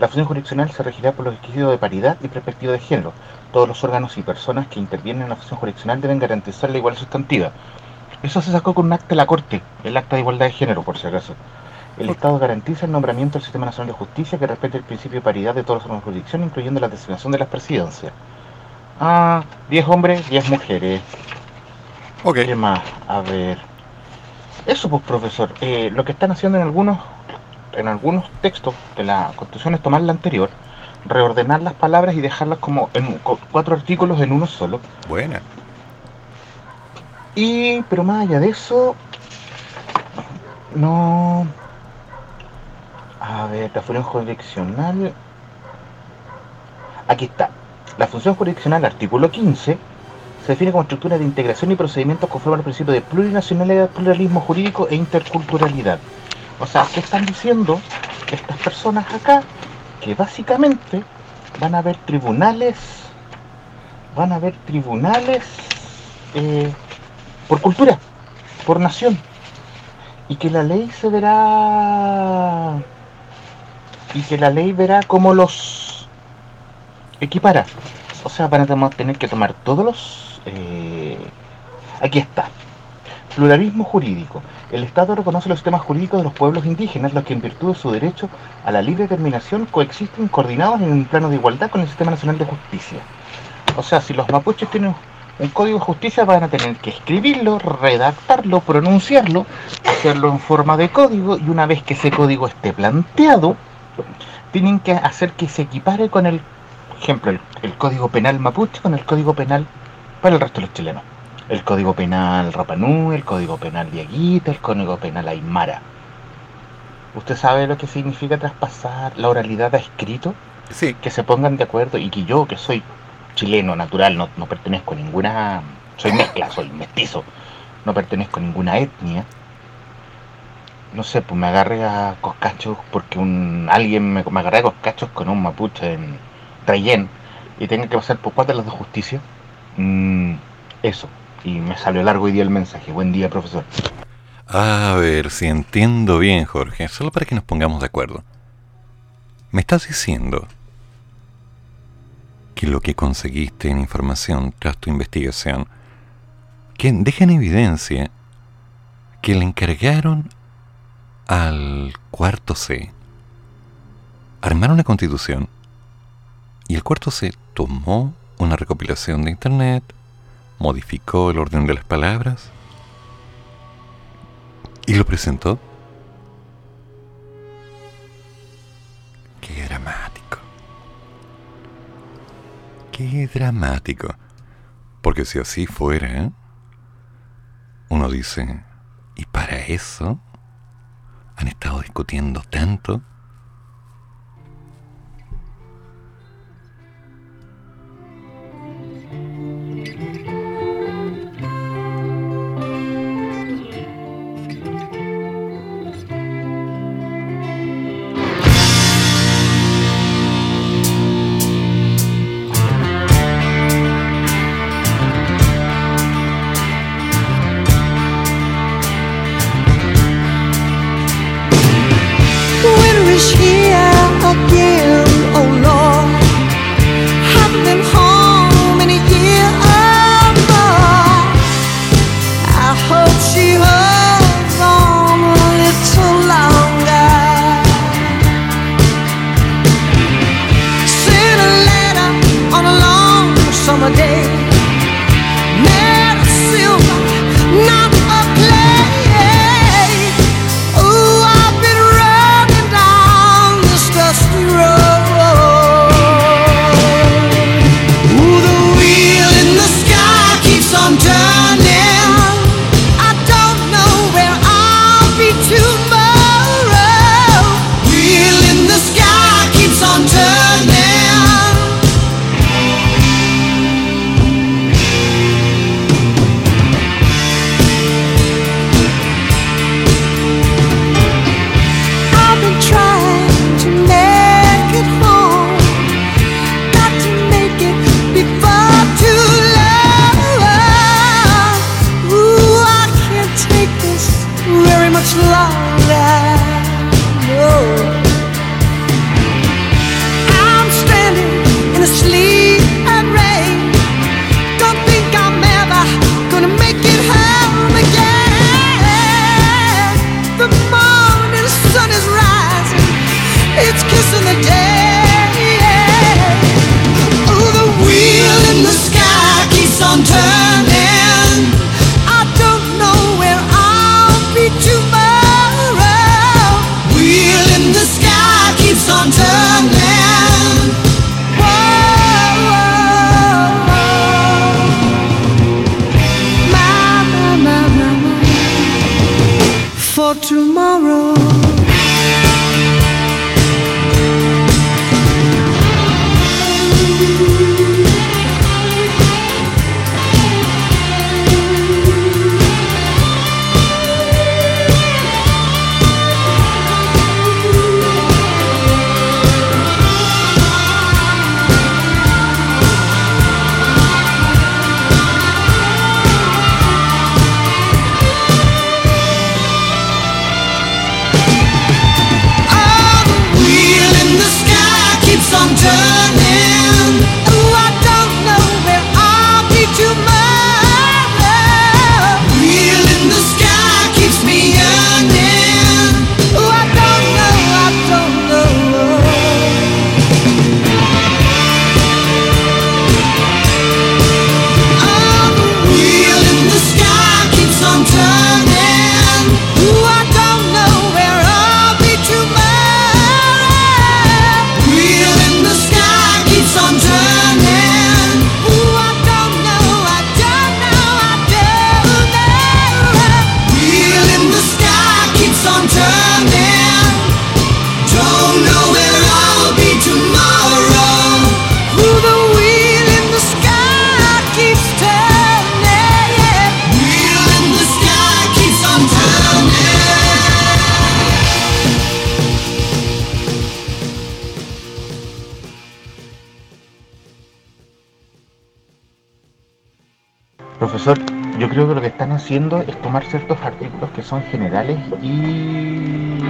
La fusión jurisdiccional se regirá por los requisitos de paridad y perspectiva de género. Todos los órganos y personas que intervienen en la fusión jurisdiccional deben garantizar la igualdad sustantiva. Eso se sacó con un acta de la Corte, el acta de igualdad de género, por si acaso. El Estado garantiza el nombramiento del Sistema Nacional de Justicia que respete el principio de paridad de todos los órganos de jurisdicción, incluyendo la designación de las presidencias. Ah, 10 hombres, 10 mujeres. Ok. ¿Qué más? A ver. Eso pues, profesor. Eh, lo que están haciendo en algunos, en algunos textos de la Constitución es tomar la anterior, reordenar las palabras y dejarlas como en cuatro artículos en uno solo. Buena. Y, pero más allá de eso, no... A ver, la función jurisdiccional... Aquí está. La función jurisdiccional, artículo 15, se define como estructura de integración y procedimientos conforme al principio de plurinacionalidad, pluralismo jurídico e interculturalidad. O sea, ¿qué están diciendo estas personas acá? Que básicamente van a haber tribunales, van a haber tribunales eh, por cultura, por nación, y que la ley se verá, y que la ley verá como los equipara. O sea, van a tener que tomar todos los... Eh, aquí está. Pluralismo jurídico. El Estado reconoce los sistemas jurídicos de los pueblos indígenas, los que en virtud de su derecho a la libre determinación coexisten coordinados en un plano de igualdad con el Sistema Nacional de Justicia. O sea, si los mapuches tienen un código de justicia, van a tener que escribirlo, redactarlo, pronunciarlo, hacerlo en forma de código, y una vez que ese código esté planteado, tienen que hacer que se equipare con el ejemplo, el, código penal mapuche con el código penal para el resto de los chilenos. El código penal Rapanú, el código penal Diaguita, el código penal Aymara. ¿Usted sabe lo que significa traspasar la oralidad a escrito? Sí. Que se pongan de acuerdo y que yo, que soy chileno natural, no, no pertenezco a ninguna... Soy mezcla, soy mestizo. No pertenezco a ninguna etnia. No sé, pues me agarré a coscachos porque un alguien me, me agarré a coscachos con un mapuche en, y tenga que pasar por cuatro de las de justicia, mm, eso y me salió largo y di el mensaje. Buen día, profesor. A ver si entiendo bien, Jorge, solo para que nos pongamos de acuerdo. Me estás diciendo que lo que conseguiste en información tras tu investigación que deja en evidencia que le encargaron al cuarto C armar una constitución y el cuarto C tomó una recopilación de internet, modificó el orden de las palabras y lo presentó. Qué dramático. Qué dramático. Porque si así fuera, uno dice, ¿y para eso? ¿Han estado discutiendo tanto? Profesor, yo creo que lo que están haciendo es tomar ciertos artículos que son generales y...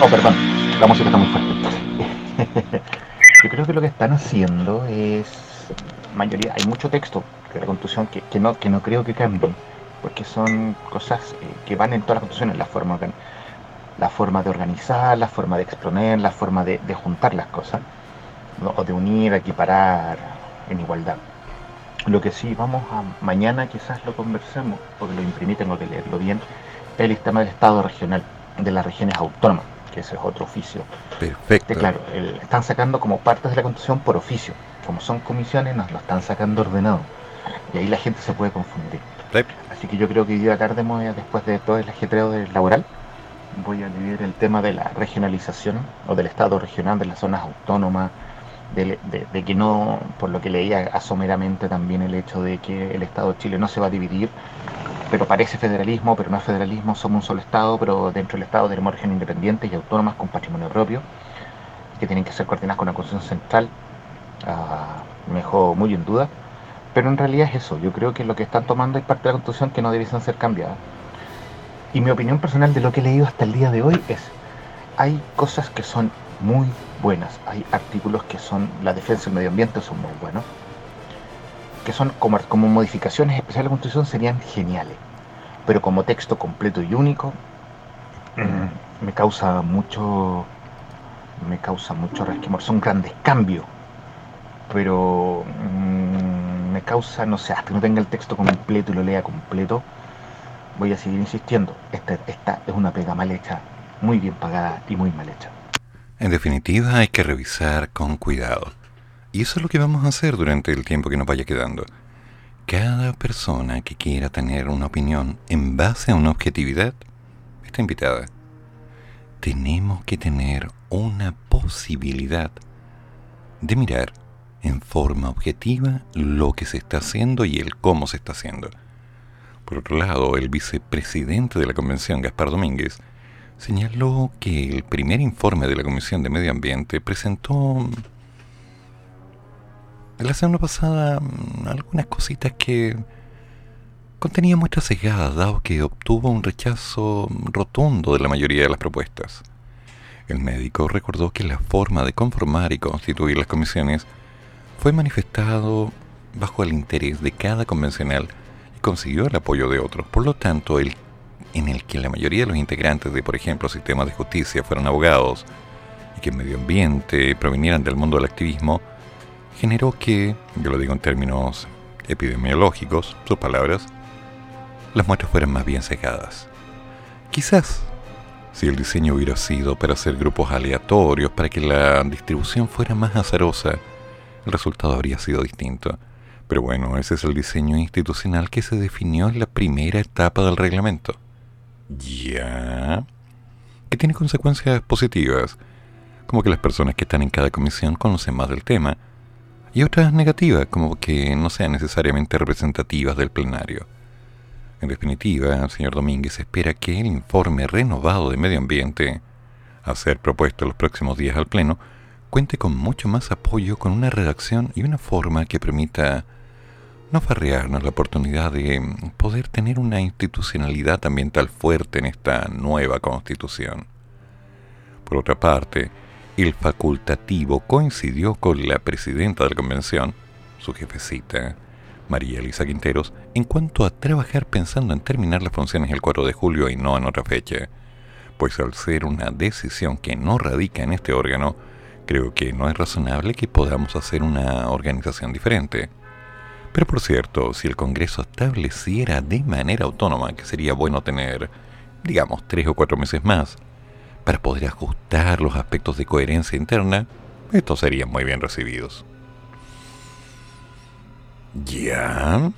Oh, perdón, la música está muy fuerte. yo creo que lo que están haciendo es... Mayoría, hay mucho texto de la Constitución que, que no, que no creo que cambie, porque son cosas eh, que van en todas las constituciones, la forma, la forma de organizar, la forma de exponer, la forma de, juntar las cosas, o de unir, equiparar en igualdad lo que sí, vamos a, mañana quizás lo conversemos, porque lo imprimí, tengo que leerlo bien, el sistema del Estado regional, de las regiones autónomas, que ese es otro oficio. Perfecto. Que claro, el- están sacando como partes de la constitución por oficio. Como son comisiones, nos lo están sacando ordenado. Y ahí la gente se puede confundir. Sí. Así que yo creo que hoy día tarde, después de todo el ajetreo del laboral, voy a leer el tema de la regionalización o del Estado regional de las zonas autónomas, de, que no, por lo que leía asomeramente también el hecho de que el Estado de Chile no se va a dividir, pero parece federalismo, pero no es federalismo, somos un solo Estado, pero dentro del Estado tenemos regiones independientes y autónomas con patrimonio propio, que tienen que ser coordinadas con la Constitución Central, ah, me dejó muy en duda, pero en realidad es eso, yo creo que lo que están tomando es parte de la Constitución que no debiesen ser cambiadas. Y mi opinión personal de lo que he leído hasta el día de hoy es, hay cosas que son muy buenas, hay artículos que son, la defensa del medio ambiente son muy buenos, que son como, como modificaciones especiales a la Constitución serían geniales, pero como texto completo y único, me causa mucho, me causa mucho resquemor, son grandes cambios, pero mm, me causa, no sé, hasta que no tenga el texto completo y lo lea completo, voy a seguir insistiendo, esta, esta es una pega mal hecha, muy bien pagada y muy mal hecha. En definitiva, hay que revisar con cuidado. Y eso es lo que vamos a hacer durante el tiempo que nos vaya quedando. Cada persona que quiera tener una opinión en base a una objetividad está invitada. Tenemos que tener una posibilidad de mirar en forma objetiva lo que se está haciendo y el cómo se está haciendo. Por otro lado, el vicepresidente de la convención, Gaspar Domínguez, señaló que el primer informe de la Comisión de Medio Ambiente presentó la semana pasada mm, algunas cositas que contenían muestras cegadas, dado que obtuvo un rechazo rotundo de la mayoría de las propuestas. El médico recordó que la forma de conformar y constituir las comisiones fue manifestado bajo el interés de cada convencional y consiguió el apoyo de otros. Por lo tanto, el en el que la mayoría de los integrantes de, por ejemplo, sistemas de justicia fueran abogados y que en medio ambiente provinieran del mundo del activismo, generó que, yo lo digo en términos epidemiológicos, sus palabras, las muestras fueran más bien cegadas. Quizás, si el diseño hubiera sido para hacer grupos aleatorios, para que la distribución fuera más azarosa, el resultado habría sido distinto. Pero bueno, ese es el diseño institucional que se definió en la primera etapa del reglamento. Ya. Que tiene consecuencias positivas, como que las personas que están en cada comisión conocen más del tema, y otras negativas, como que no sean necesariamente representativas del plenario. En definitiva, señor Domínguez espera que el informe renovado de medio ambiente, a ser propuesto los próximos días al Pleno, cuente con mucho más apoyo, con una redacción y una forma que permita no farrearnos la oportunidad de poder tener una institucionalidad ambiental fuerte en esta nueva constitución. Por otra parte, el facultativo coincidió con la presidenta de la convención, su jefecita, María Elisa Quinteros, en cuanto a trabajar pensando en terminar las funciones el 4 de julio y no en otra fecha, pues al ser una decisión que no radica en este órgano, creo que no es razonable que podamos hacer una organización diferente. Pero por cierto, si el Congreso estableciera de manera autónoma que sería bueno tener, digamos, tres o cuatro meses más, para poder ajustar los aspectos de coherencia interna, estos serían muy bien recibidos. Ya.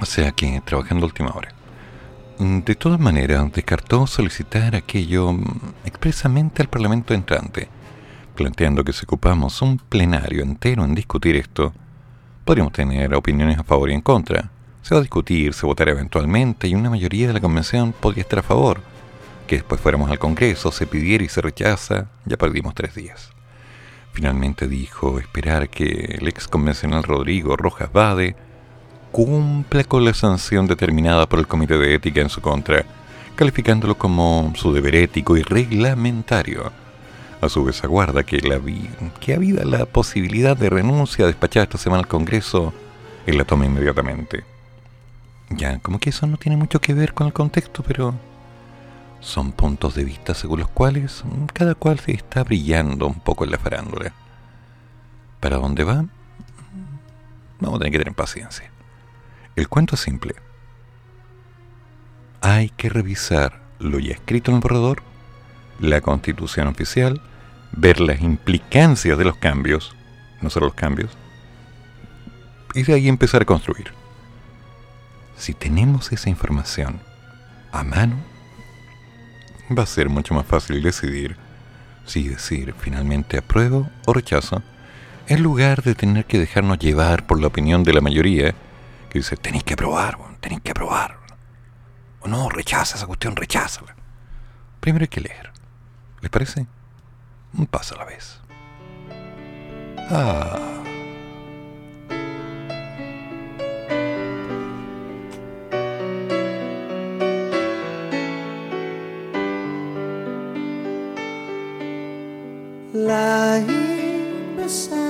O sea que trabajando a última hora. Mm, De todas maneras, descartó solicitar aquello mm, expresamente al Parlamento entrante, planteando que si ocupamos un plenario entero en discutir esto, podríamos tener opiniones a favor y en contra. Se va a discutir, se votará eventualmente y una mayoría de la convención podría estar a favor. Que después fuéramos al Congreso, se pidiera y se rechaza, ya perdimos tres días. Finalmente dijo esperar que el ex convencional Rodrigo Rojas Bade cumpla con la sanción determinada por el Comité de Ética en su contra, calificándolo como su deber ético y reglamentario, A su vez aguarda que, la vi- que habida la posibilidad de renuncia despachada esta semana al Congreso, él la tome inmediatamente. Ya, como que eso no tiene mucho que ver con el contexto, pero son puntos de vista según los cuales cada cual se está brillando un poco en la farándula. ¿Para dónde va? Vamos a tener que tener paciencia. El cuento es simple. Hay que revisar lo ya escrito en el borrador, la constitución oficial, ver las implicancias de los cambios, no solo los cambios, y de ahí empezar a construir. Si tenemos esa información a mano, va a ser mucho más fácil decidir si decir finalmente apruebo o rechazo, en lugar de tener que dejarnos llevar por la opinión de la mayoría que dice tenéis que aprobar, tenéis que aprobar. O no, rechaza esa cuestión, recházala. Primero hay que leer. ¿Les parece? Un paso a la vez. Ah. lying beside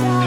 time.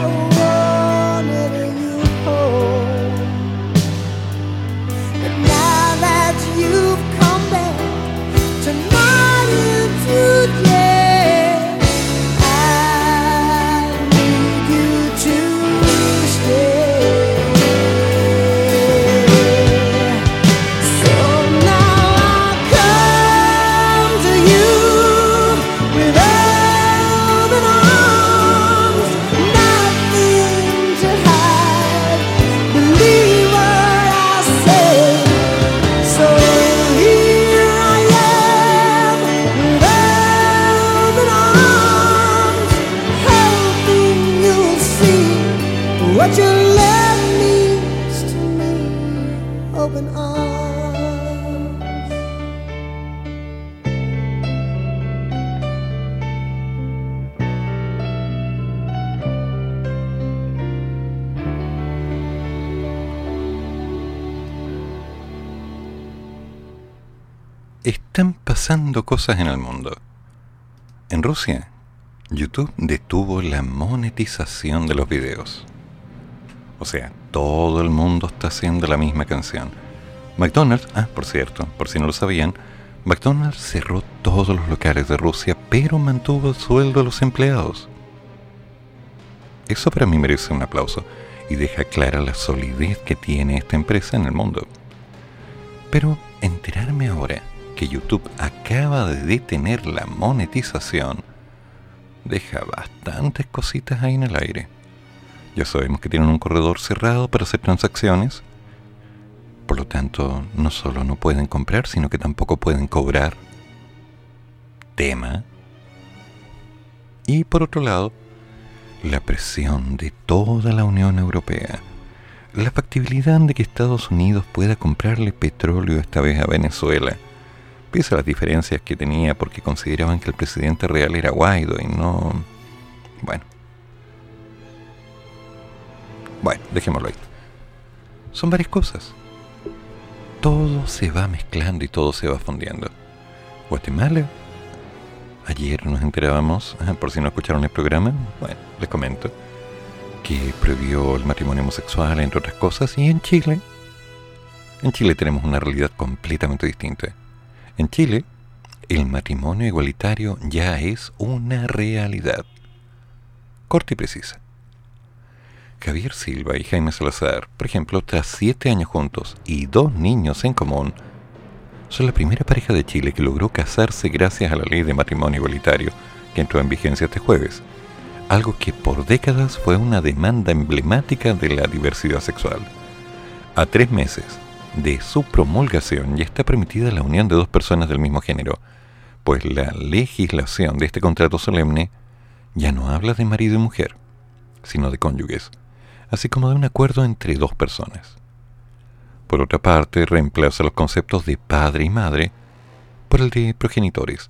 Cosas en el mundo. En Rusia, YouTube detuvo la monetización de los videos. O sea, todo el mundo está haciendo la misma canción. McDonald's, ah, por cierto, por si no lo sabían, McDonald's cerró todos los locales de Rusia, pero mantuvo el sueldo a los empleados. Eso para mí merece un aplauso y deja clara la solidez que tiene esta empresa en el mundo. Pero enterarme ahora que YouTube acaba de detener la monetización deja bastantes cositas ahí en el aire. Ya sabemos que tienen un corredor cerrado para hacer transacciones, Por lo tanto, no solo no pueden comprar, sino que tampoco pueden cobrar. Tema. Y por otro lado, la presión de toda la Unión Europea. La factibilidad de que Estados Unidos pueda comprarle petróleo esta vez a Venezuela, pese a las diferencias que tenía porque consideraban que el presidente real era Guaido y no... Bueno. Bueno, dejémoslo ahí. Son varias cosas. Todo se va mezclando y todo se va fundiendo. Guatemala. Ayer nos enterábamos, ah, por si no escucharon el programa, bueno, les comento, que prohibió el matrimonio homosexual, entre otras cosas, y en Chile, en Chile tenemos una realidad completamente distinta. En Chile, el matrimonio igualitario ya es una realidad. Corta y precisa. Javier Silva y Jaime Salazar, por ejemplo, tras siete años juntos y dos niños en común, son la primera pareja de Chile que logró casarse gracias a la ley de matrimonio igualitario que entró en vigencia este jueves, algo que por décadas fue una demanda emblemática de la diversidad sexual. A tres meses de su promulgación ya está permitida la unión de dos personas del mismo género, pues la legislación de este contrato solemne ya no habla de marido y mujer, sino de cónyuges, así como de un acuerdo entre dos personas. Por otra parte, reemplaza los conceptos de padre y madre por el de progenitores,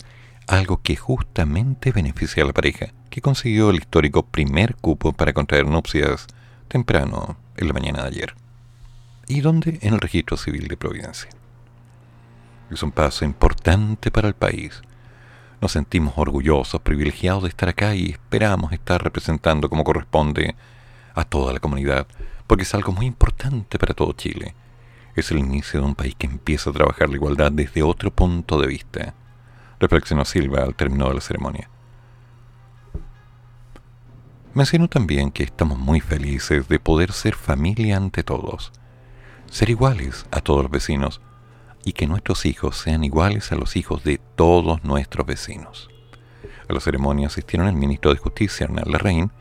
algo que justamente beneficia a la pareja, que consiguió el histórico primer cupo para contraer nupcias temprano en la mañana de ayer. ¿Y dónde? En el registro civil de Providencia. Es un paso importante para el país. Nos sentimos orgullosos, privilegiados de estar acá y esperamos estar representando como corresponde a toda la comunidad, porque es algo muy importante para todo Chile. Es el inicio de un país que empieza a trabajar la igualdad desde otro punto de vista, reflexionó Silva al término de la ceremonia. Mencionó también que estamos muy felices de poder ser familia ante todos, ser iguales a todos los vecinos y que nuestros hijos sean iguales a los hijos de todos nuestros vecinos. A la ceremonia asistieron el ministro de Justicia, Hernán Larraín,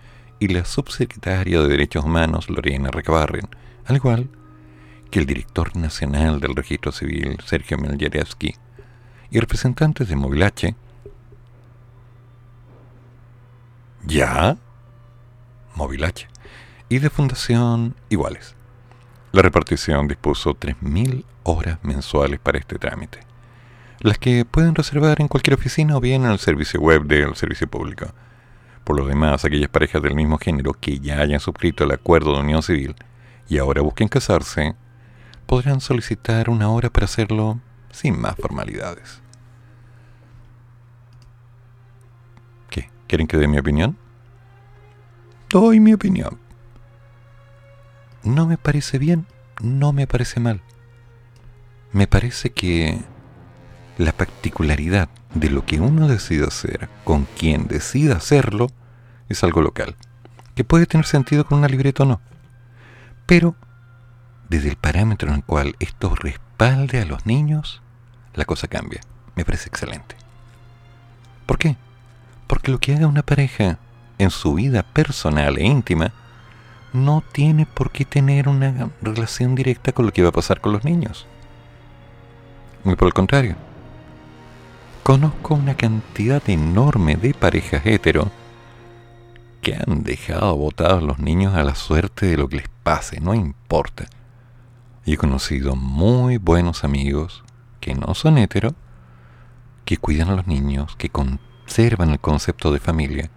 y la subsecretaria de Derechos Humanos, Lorena Recabarren, al igual que el director nacional del registro civil, Sergio Meljarevsky, y representantes de Movilache. ¿Ya? Movilache. Y de Fundación Iguales. La repartición dispuso 3.000 horas mensuales para este trámite, las que pueden reservar en cualquier oficina o bien en el servicio web del servicio público. Por lo demás, aquellas parejas del mismo género que ya hayan suscrito el acuerdo de unión civil y ahora busquen casarse, podrán solicitar una hora para hacerlo sin más formalidades. ¿Qué? ¿Quieren que dé mi opinión? Doy mi opinión. No me parece bien, no me parece mal. Me parece que la particularidad de lo que uno decide hacer con quien decida hacerlo es algo local, que puede tener sentido con una libreta o no. Pero desde el parámetro en el cual esto respalde a los niños, la cosa cambia. Me parece excelente. ¿Por qué? Porque lo que haga una pareja en su vida personal e íntima no tiene por qué tener una relación directa con lo que va a pasar con los niños. Y por el contrario, conozco una cantidad enorme de parejas hetero que han dejado botados los niños a la suerte de lo que les pase, no importa. Y he conocido muy buenos amigos que no son hetero, que cuidan a los niños, que conservan el concepto de familia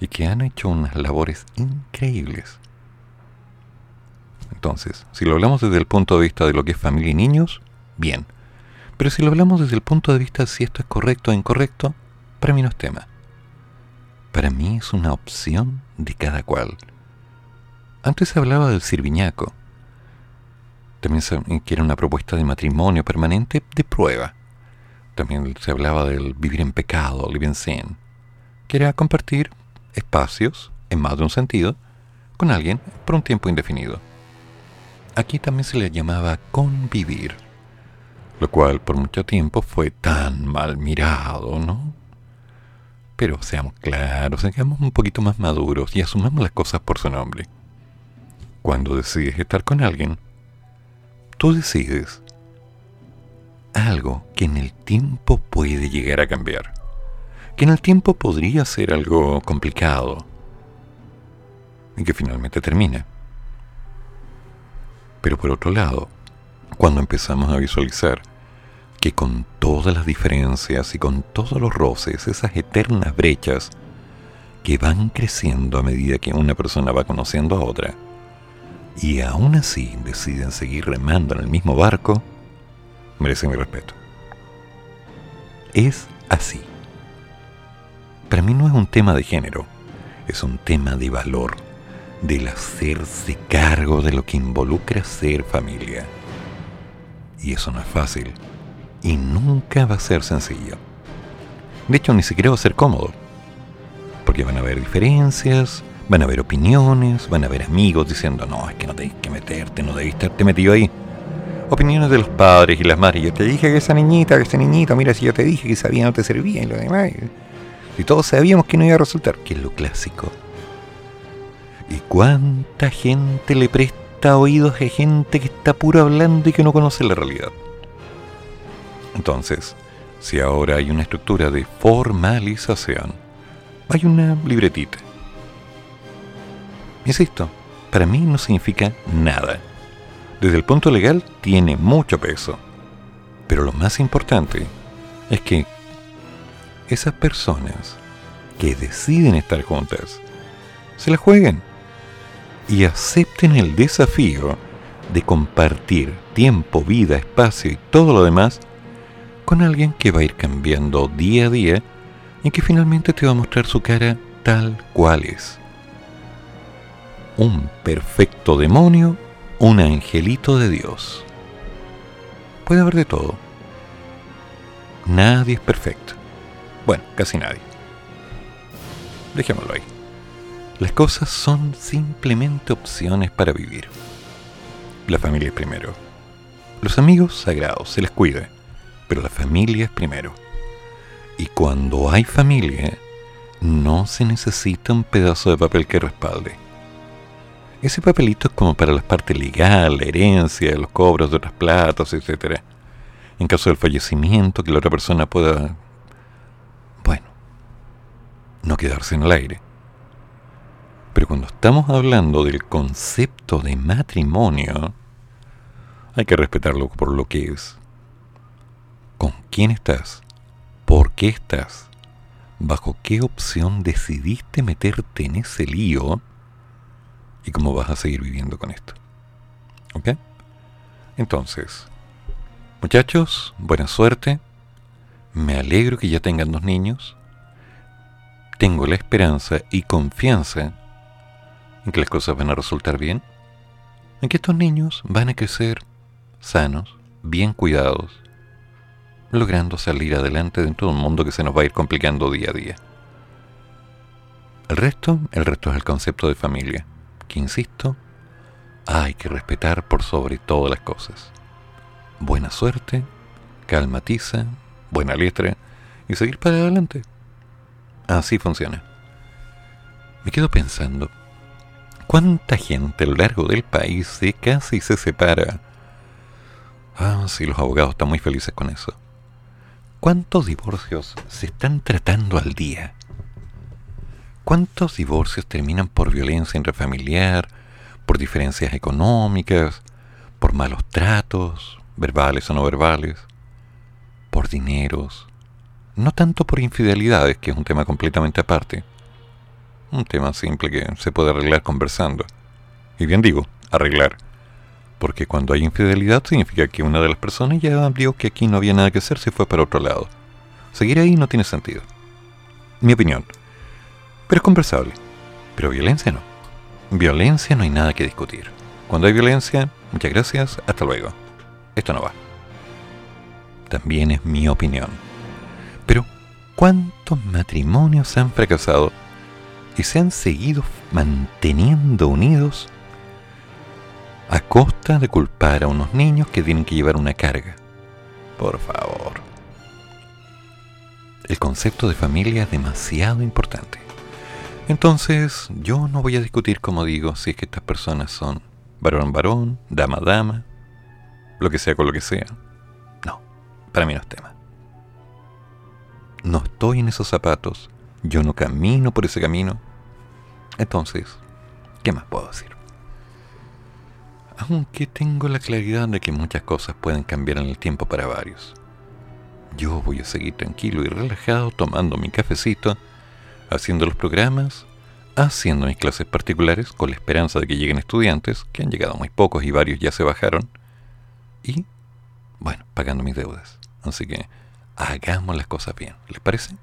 y que han hecho unas labores increíbles. Entonces, si lo hablamos desde el punto de vista de lo que es familia y niños, bien. Pero si lo hablamos desde el punto de vista de si esto es correcto o incorrecto, para mí no es tema. Para mí es una opción de cada cual. Antes se hablaba del sirviñaco. También se que era una propuesta de matrimonio permanente de prueba. También se hablaba del vivir en pecado, live in sin, que era compartir espacios, en más de un sentido, con alguien por un tiempo indefinido. Aquí también se le llamaba convivir, lo cual por mucho tiempo fue tan mal mirado, ¿no? Pero seamos claros, seamos un poquito más maduros y asumamos las cosas por su nombre. Cuando decides estar con alguien, tú decides algo que en el tiempo puede llegar a cambiar, que en el tiempo podría ser algo complicado y que finalmente termina. Pero por otro lado, cuando empezamos a visualizar que con todas las diferencias y con todos los roces, esas eternas brechas que van creciendo a medida que una persona va conociendo a otra, y aún así deciden seguir remando en el mismo barco, merece mi respeto. Es así. Para mí no es un tema de género, es un tema de valor, del hacerse cargo de lo que involucra ser familia. Y eso no es fácil, y nunca va a ser sencillo. De hecho, ni siquiera va a ser cómodo, porque van a haber diferencias, van a haber opiniones, van a haber amigos diciendo, no, es que no tenés que meterte, no debes estarte metido ahí. Opiniones de los padres y las madres, yo te dije que esa niñita, que ese niñito, mira si yo te dije que sabía no te servía y lo demás. Y todos sabíamos que no iba a resultar, que es lo clásico. ¿Y cuánta gente le presta oídos a gente que está puro hablando y que no conoce la realidad? Entonces, si ahora hay una estructura de formalización, hay una libretita. Insisto, para mí no significa nada. Desde el punto legal tiene mucho peso. Pero lo más importante es que esas personas que deciden estar juntas se la jueguen y acepten el desafío de compartir tiempo, vida, espacio y todo lo demás con alguien que va a ir cambiando día a día y que finalmente te va a mostrar su cara tal cual es. Un perfecto demonio, un angelito de Dios. Puede haber de todo. Nadie es perfecto. Bueno, casi nadie. Dejémoslo ahí. Las cosas son simplemente opciones para vivir. La familia es primero. Los amigos sagrados, se les cuida, pero la familia es primero. Y cuando hay familia, no se necesita un pedazo de papel que respalde. Ese papelito es como para la parte legal, la herencia, los cobros de otras platas, etc. En caso del fallecimiento, que la otra persona pueda, bueno, no quedarse en el aire. Pero cuando estamos hablando del concepto de matrimonio, hay que respetarlo por lo que es. ¿Con quién estás? ¿Por qué estás? ¿Bajo qué opción decidiste meterte en ese lío? ¿Y cómo vas a seguir viviendo con esto? ¿Ok? Entonces, muchachos, buena suerte. Me alegro que ya tengan dos niños. Tengo la esperanza y confianza en que las cosas van a resultar bien. En que estos niños van a crecer sanos, bien cuidados, logrando salir adelante dentro de un mundo que se nos va a ir complicando día a día. El resto, el resto es el concepto de familia, que insisto, hay que respetar por sobre todas las cosas. Buena suerte, calmatiza, buena letra y seguir para adelante. Así funciona. Me quedo pensando, ¿cuánta gente a lo largo del país se casa y se separa? Ah, sí, los abogados están muy felices con eso. ¿Cuántos divorcios se están tratando al día? ¿Cuántos divorcios terminan por violencia intrafamiliar, por diferencias económicas, por malos tratos, verbales o no verbales, por dineros? No tanto por infidelidades, que es un tema completamente aparte. Un tema simple que se puede arreglar conversando. Y bien digo, arreglar. Porque cuando hay infidelidad significa que una de las personas ya vio que aquí no había nada que hacer, se fue para otro lado. Seguir ahí no tiene sentido. Mi opinión. Pero es conversable. Pero violencia no. Violencia no hay nada que discutir. Cuando hay violencia, muchas gracias, hasta luego. Esto no va. También es mi opinión. Pero, ¿cuántos matrimonios han fracasado y se han seguido manteniendo unidos a costa de culpar a unos niños que tienen que llevar una carga. Por favor. El concepto de familia es demasiado importante. Entonces, yo no voy a discutir, como digo, si es que estas personas son varón varón, dama dama. lo que sea con lo que sea. No, para mí no es tema. No estoy en esos zapatos, yo no camino por ese camino. Entonces, ¿qué más puedo decir? Aunque tengo la claridad de que muchas cosas pueden cambiar en el tiempo para varios. Yo voy a seguir tranquilo y relajado tomando mi cafecito, haciendo los programas, haciendo mis clases particulares con la esperanza de que lleguen estudiantes, que han llegado muy pocos y varios ya se bajaron, y, bueno, pagando mis deudas. Así que hagamos las cosas bien, ¿les parece?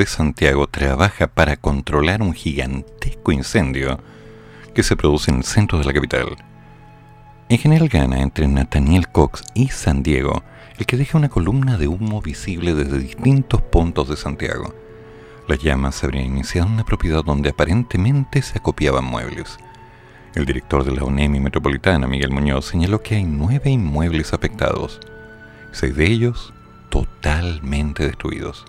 De Santiago trabaja para controlar un gigantesco incendio que se produce en el centro de la capital. En general gana entre Nathaniel Cox y San Diego, el que deja una columna de humo visible desde distintos puntos de Santiago. Las llamas habrían iniciado en una propiedad donde aparentemente se acopiaban muebles. El director de la UNEMI Metropolitana, Miguel Muñoz, señaló que hay nueve inmuebles afectados, seis de ellos totalmente destruidos.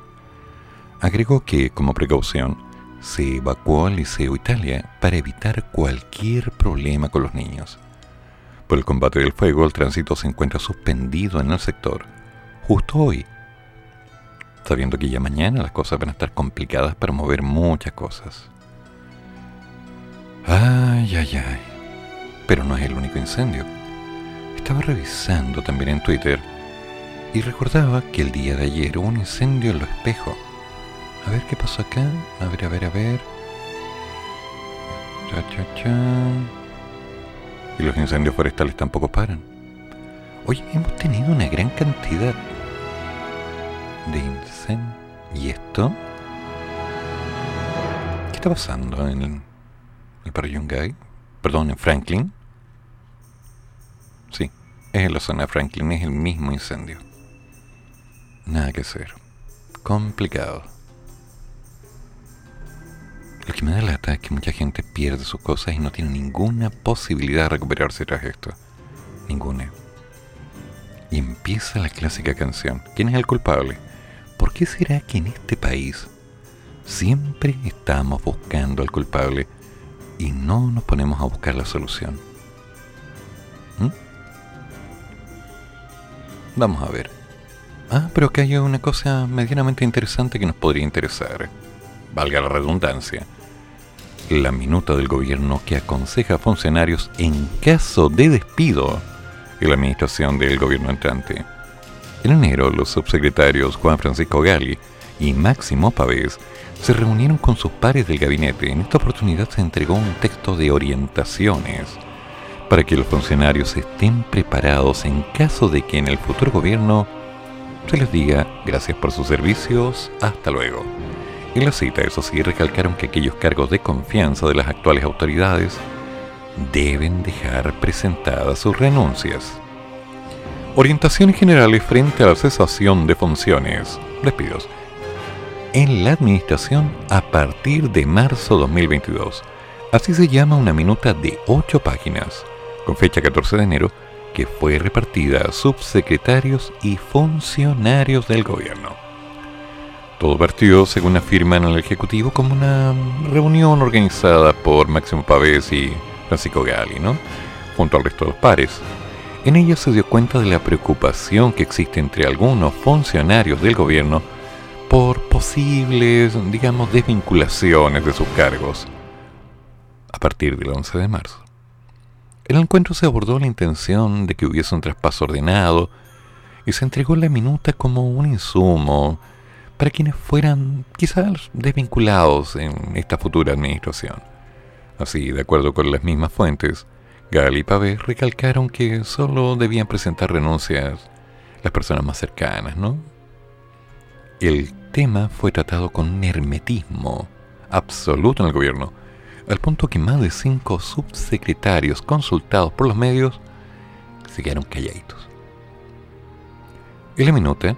Agregó que, como precaución, se evacuó al Liceo Italia para evitar cualquier problema con los niños. Por el combate del fuego, el tránsito se encuentra suspendido en el sector, justo hoy, sabiendo que ya mañana las cosas van a estar complicadas para mover muchas cosas. Ay, ay, ay. Pero no es el único incendio. Estaba revisando también en Twitter y recordaba que el día de ayer hubo un incendio en los espejos. A ver qué pasó acá. A ver, a ver, a ver. Cha, cha, cha. Y los incendios forestales tampoco paran. Oye, hemos tenido una gran cantidad de incendios. ¿Y esto? está pasando en el, el barrio Yungay? Perdón, en Franklin. Sí, es en la zona de Franklin, es el mismo incendio. Nada que hacer. Complicado. Lo que me da lata es que mucha gente pierde sus cosas y no tiene ninguna posibilidad de recuperarse tras esto. Ninguna. Y empieza la clásica canción. ¿Quién es el culpable? ¿Por qué será que en este país siempre estamos buscando al culpable y no nos ponemos a buscar la solución? ¿Mm? Vamos a ver. Ah, pero acá hay una cosa medianamente interesante que nos podría interesar. Valga la redundancia. La minuta del gobierno que aconseja a funcionarios en caso de despido en la administración del gobierno entrante. En enero, los subsecretarios Juan Francisco Gali y Máximo Pavés se reunieron con sus pares del gabinete. En esta oportunidad se entregó un texto de orientaciones para que los funcionarios estén preparados en caso de que en el futuro gobierno se les diga gracias por sus servicios, hasta luego. En la cita, eso sí, recalcaron que aquellos cargos de confianza de las actuales autoridades deben dejar presentadas sus renuncias. Orientaciones generales frente a la cesación de funciones, despidos, en la administración a partir de marzo 2022. Así se llama una minuta de 8 páginas, con fecha 14 de enero, que fue repartida a subsecretarios y funcionarios del gobierno. Todo partió, según afirman el Ejecutivo, como una reunión organizada por Máximo Pavés y Francisco Gali, ¿no? Junto al resto de los pares. En ella se dio cuenta de la preocupación que existe entre algunos funcionarios del gobierno por posibles, digamos, desvinculaciones de sus cargos a partir del 11 de marzo. El encuentro se abordó la intención de que hubiese un traspaso ordenado y se entregó la minuta como un insumo para quienes fueran quizás desvinculados en esta futura administración. Así, de acuerdo con las mismas fuentes, Gal y Pavés recalcaron que solo debían presentar renuncias las personas más cercanas, ¿no? El tema fue tratado con hermetismo absoluto en el gobierno, al punto que más de cinco subsecretarios consultados por los medios se quedaron calladitos. En la minuta,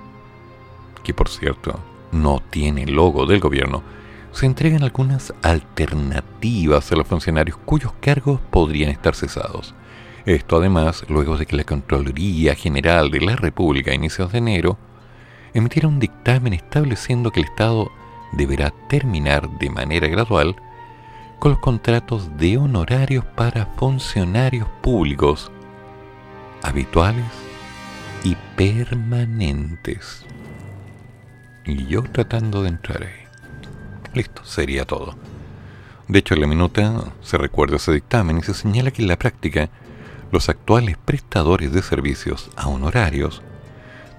que por cierto no tiene logo del gobierno, se entregan algunas alternativas a los funcionarios cuyos cargos podrían estar cesados. Esto además luego de que la Contraloría General de la República a inicios de enero emitiera un dictamen estableciendo que el Estado deberá terminar de manera gradual con los contratos de honorarios para funcionarios públicos habituales y permanentes. Y yo tratando de entrar ahí. Listo, sería todo. De hecho, en la minuta se recuerda ese dictamen y se señala que en la práctica los actuales prestadores de servicios a honorarios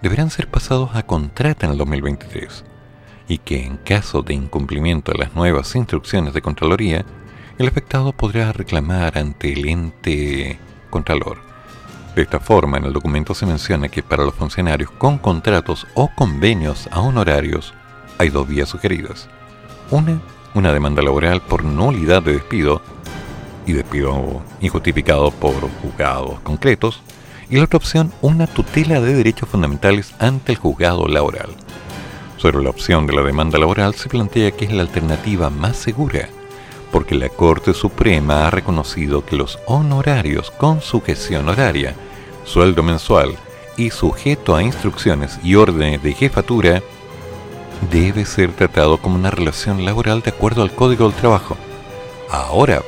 deberán ser pasados a contrata en el 2023 y que en caso de incumplimiento de las nuevas instrucciones de Contraloría, el afectado podrá reclamar ante el ente Contralor. De esta forma, en el documento se menciona que para los funcionarios con contratos o convenios a honorarios hay dos vías sugeridas. Una, una demanda laboral por nulidad de despido y despido injustificado por juzgados concretos. Y la otra opción, una tutela de derechos fundamentales ante el juzgado laboral. Sobre la opción de la demanda laboral se plantea que es la alternativa más segura, porque la Corte Suprema ha reconocido que los honorarios con sujeción horaria, sueldo mensual y sujeto a instrucciones y órdenes de jefatura debe ser tratado como una relación laboral de acuerdo al Código del Trabajo. Ahora,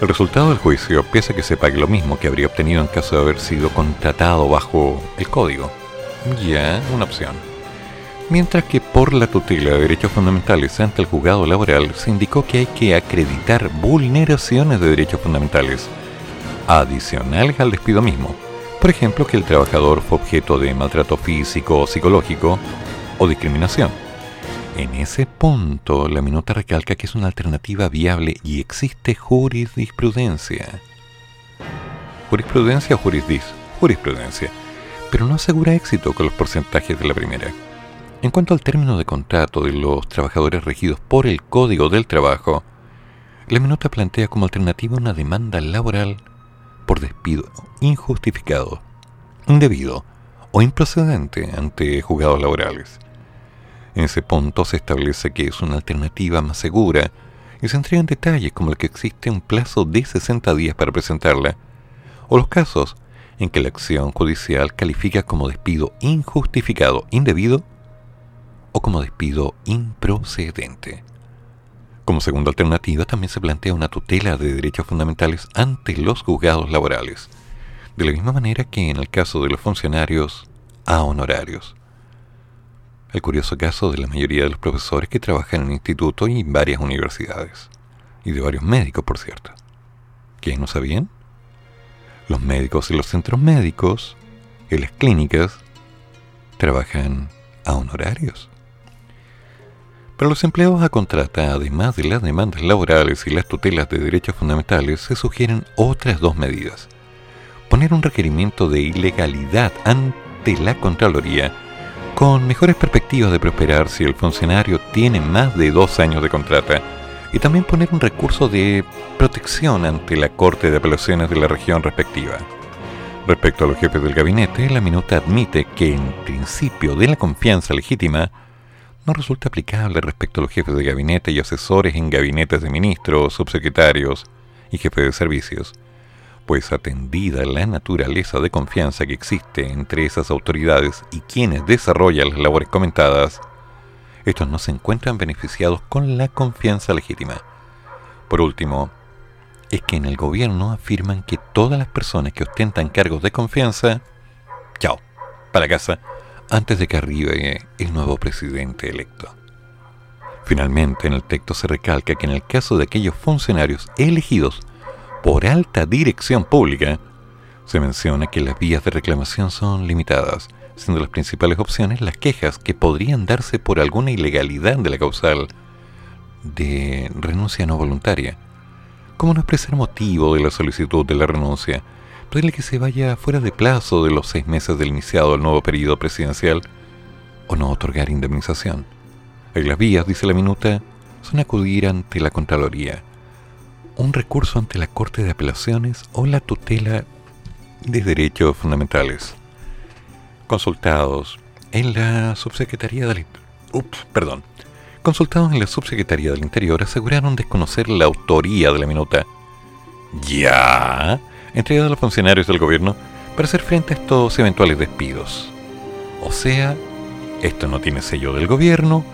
el resultado del juicio, pese a que se pague lo mismo que habría obtenido en caso de haber sido contratado bajo el Código, ya una opción. Mientras que por la tutela de derechos fundamentales ante el juzgado laboral se indicó que hay que acreditar vulneraciones de derechos fundamentales adicionales al despido mismo. Por ejemplo, que el trabajador fue objeto de maltrato físico o psicológico o discriminación. En ese punto, la minuta recalca que es una alternativa viable y existe jurisprudencia. ¿Jurisprudencia o jurisdis? Jurisprudencia. Pero no asegura éxito con los porcentajes de la primera. En cuanto al término de contrato de los trabajadores regidos por el Código del Trabajo, la minuta plantea como alternativa una demanda laboral por despido injustificado, indebido o improcedente ante juzgados laborales. En ese punto se establece que es una alternativa más segura y se entregan detalles como el que existe un plazo de 60 días para presentarla, o los casos en que la acción judicial califica como despido injustificado, indebido o como despido improcedente. Como segunda alternativa también se plantea una tutela de derechos fundamentales ante los juzgados laborales, de la misma manera que en el caso de los funcionarios a honorarios. El curioso caso de la mayoría de los profesores que trabajan en el instituto y en varias universidades, y de varios médicos, por cierto. ¿Quiénes no sabían? Los médicos en los centros médicos, en las clínicas, trabajan a honorarios. Para los empleados a contrata, además de las demandas laborales y las tutelas de derechos fundamentales, se sugieren otras dos medidas. Poner un requerimiento de ilegalidad ante la Contraloría, con mejores perspectivas de prosperar si el funcionario tiene más de dos años de contrata, y también poner un recurso de protección ante la Corte de Apelaciones de la región respectiva. Respecto a los jefes del gabinete, la minuta admite que en principio de la confianza legítima, no resulta aplicable respecto a los jefes de gabinete y asesores en gabinetes de ministros, subsecretarios y jefes de servicios, pues atendida la naturaleza de confianza que existe entre esas autoridades y quienes desarrollan las labores comentadas, estos no se encuentran beneficiados con la confianza legítima. Por último, es que en el gobierno afirman que todas las personas que ostentan cargos de confianza, chao, para casa, antes de que arribe el nuevo presidente electo. Finalmente, en el texto se recalca que en el caso de aquellos funcionarios elegidos por alta dirección pública, se menciona que las vías de reclamación son limitadas, siendo las principales opciones las quejas que podrían darse por alguna ilegalidad de la causal de renuncia no voluntaria, como no expresar motivo de la solicitud de la renuncia, pedirle que se vaya fuera de plazo de los seis meses del iniciado el nuevo periodo presidencial o no otorgar indemnización. Ahí las vías, dice la minuta, son acudir ante la Contraloría, un recurso ante la Corte de Apelaciones o la tutela de derechos fundamentales. Consultados en la Subsecretaría del Ups, perdón. Consultados en la Subsecretaría del Interior aseguraron desconocer la autoría de la minuta. Ya entregada a los funcionarios del gobierno para hacer frente a estos eventuales despidos. O sea, esto no tiene sello del gobierno,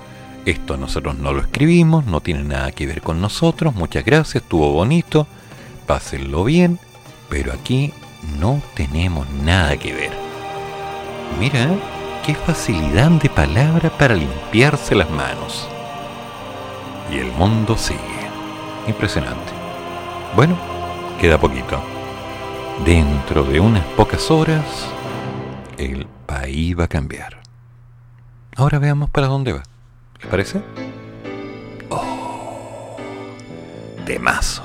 esto nosotros no lo escribimos, no tiene nada que ver con nosotros, muchas gracias, estuvo bonito, pásenlo bien, pero aquí no tenemos nada que ver. Mira, qué facilidad de palabra para limpiarse las manos. Y el mundo sigue. Impresionante. Bueno, queda poquito. Dentro de unas pocas horas, el país va a cambiar. Ahora veamos para dónde va. ¿Les parece? Oh, temazo.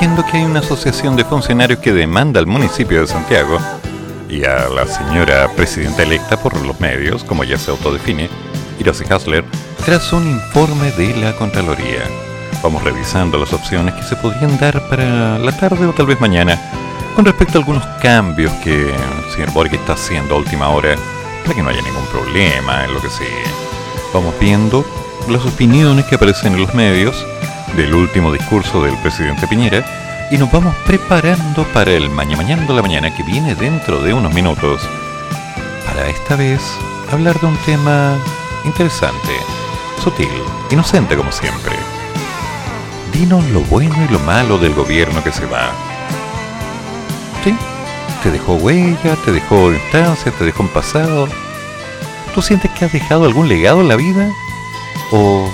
Leyendo que hay una asociación de funcionarios que demanda al municipio de Santiago y a la señora presidenta electa por los medios, como ya se autodefine, Hirose Hasler, tras un informe de la Contraloría. Vamos revisando las opciones que se podrían dar para la tarde o tal vez mañana con respecto a algunos cambios que el señor Borg está haciendo a última hora para que no haya ningún problema en lo que sigue. Vamos viendo las opiniones que aparecen en los medios del último discurso del presidente Piñera y nos vamos preparando para el mañana mañana la mañana que viene dentro de unos minutos para esta vez hablar de un tema interesante, sutil, inocente como siempre. Dinos lo bueno y lo malo del gobierno que se va. ¿Sí? ¿Te dejó huella? ¿Te dejó instancias? ¿Te dejó un pasado? ¿Tú sientes que has dejado algún legado en la vida? ¿O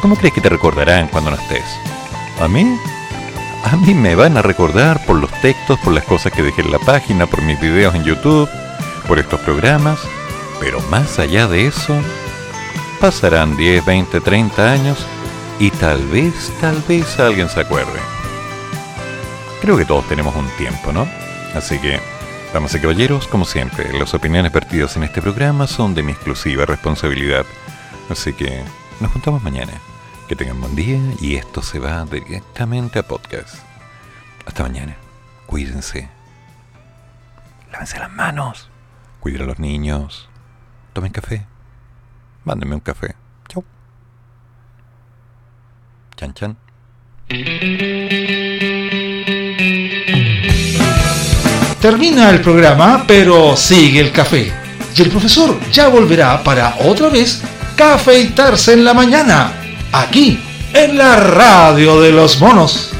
cómo crees que te recordarán cuando no estés? ¿A mí? A mí me van a recordar por los textos, por las cosas que dejé en la página, por mis videos en YouTube, por estos programas. Pero más allá de eso, pasarán 10, 20, 30 años y tal vez, tal vez alguien se acuerde. Creo que todos tenemos un tiempo, ¿no? Así que, damas y caballeros, como siempre, las opiniones vertidas en este programa son de mi exclusiva responsabilidad. Así que, nos juntamos mañana. Que tengan buen día y esto se va directamente a podcast. Hasta mañana. Cuídense. Lávense las manos. Cuiden a los niños. Tomen café. Mándenme un café. Chau. Chan chan. Termina el programa, pero sigue el café. Y el profesor ya volverá para otra vez cafeitarse en la mañana, aquí, en la radio de los monos.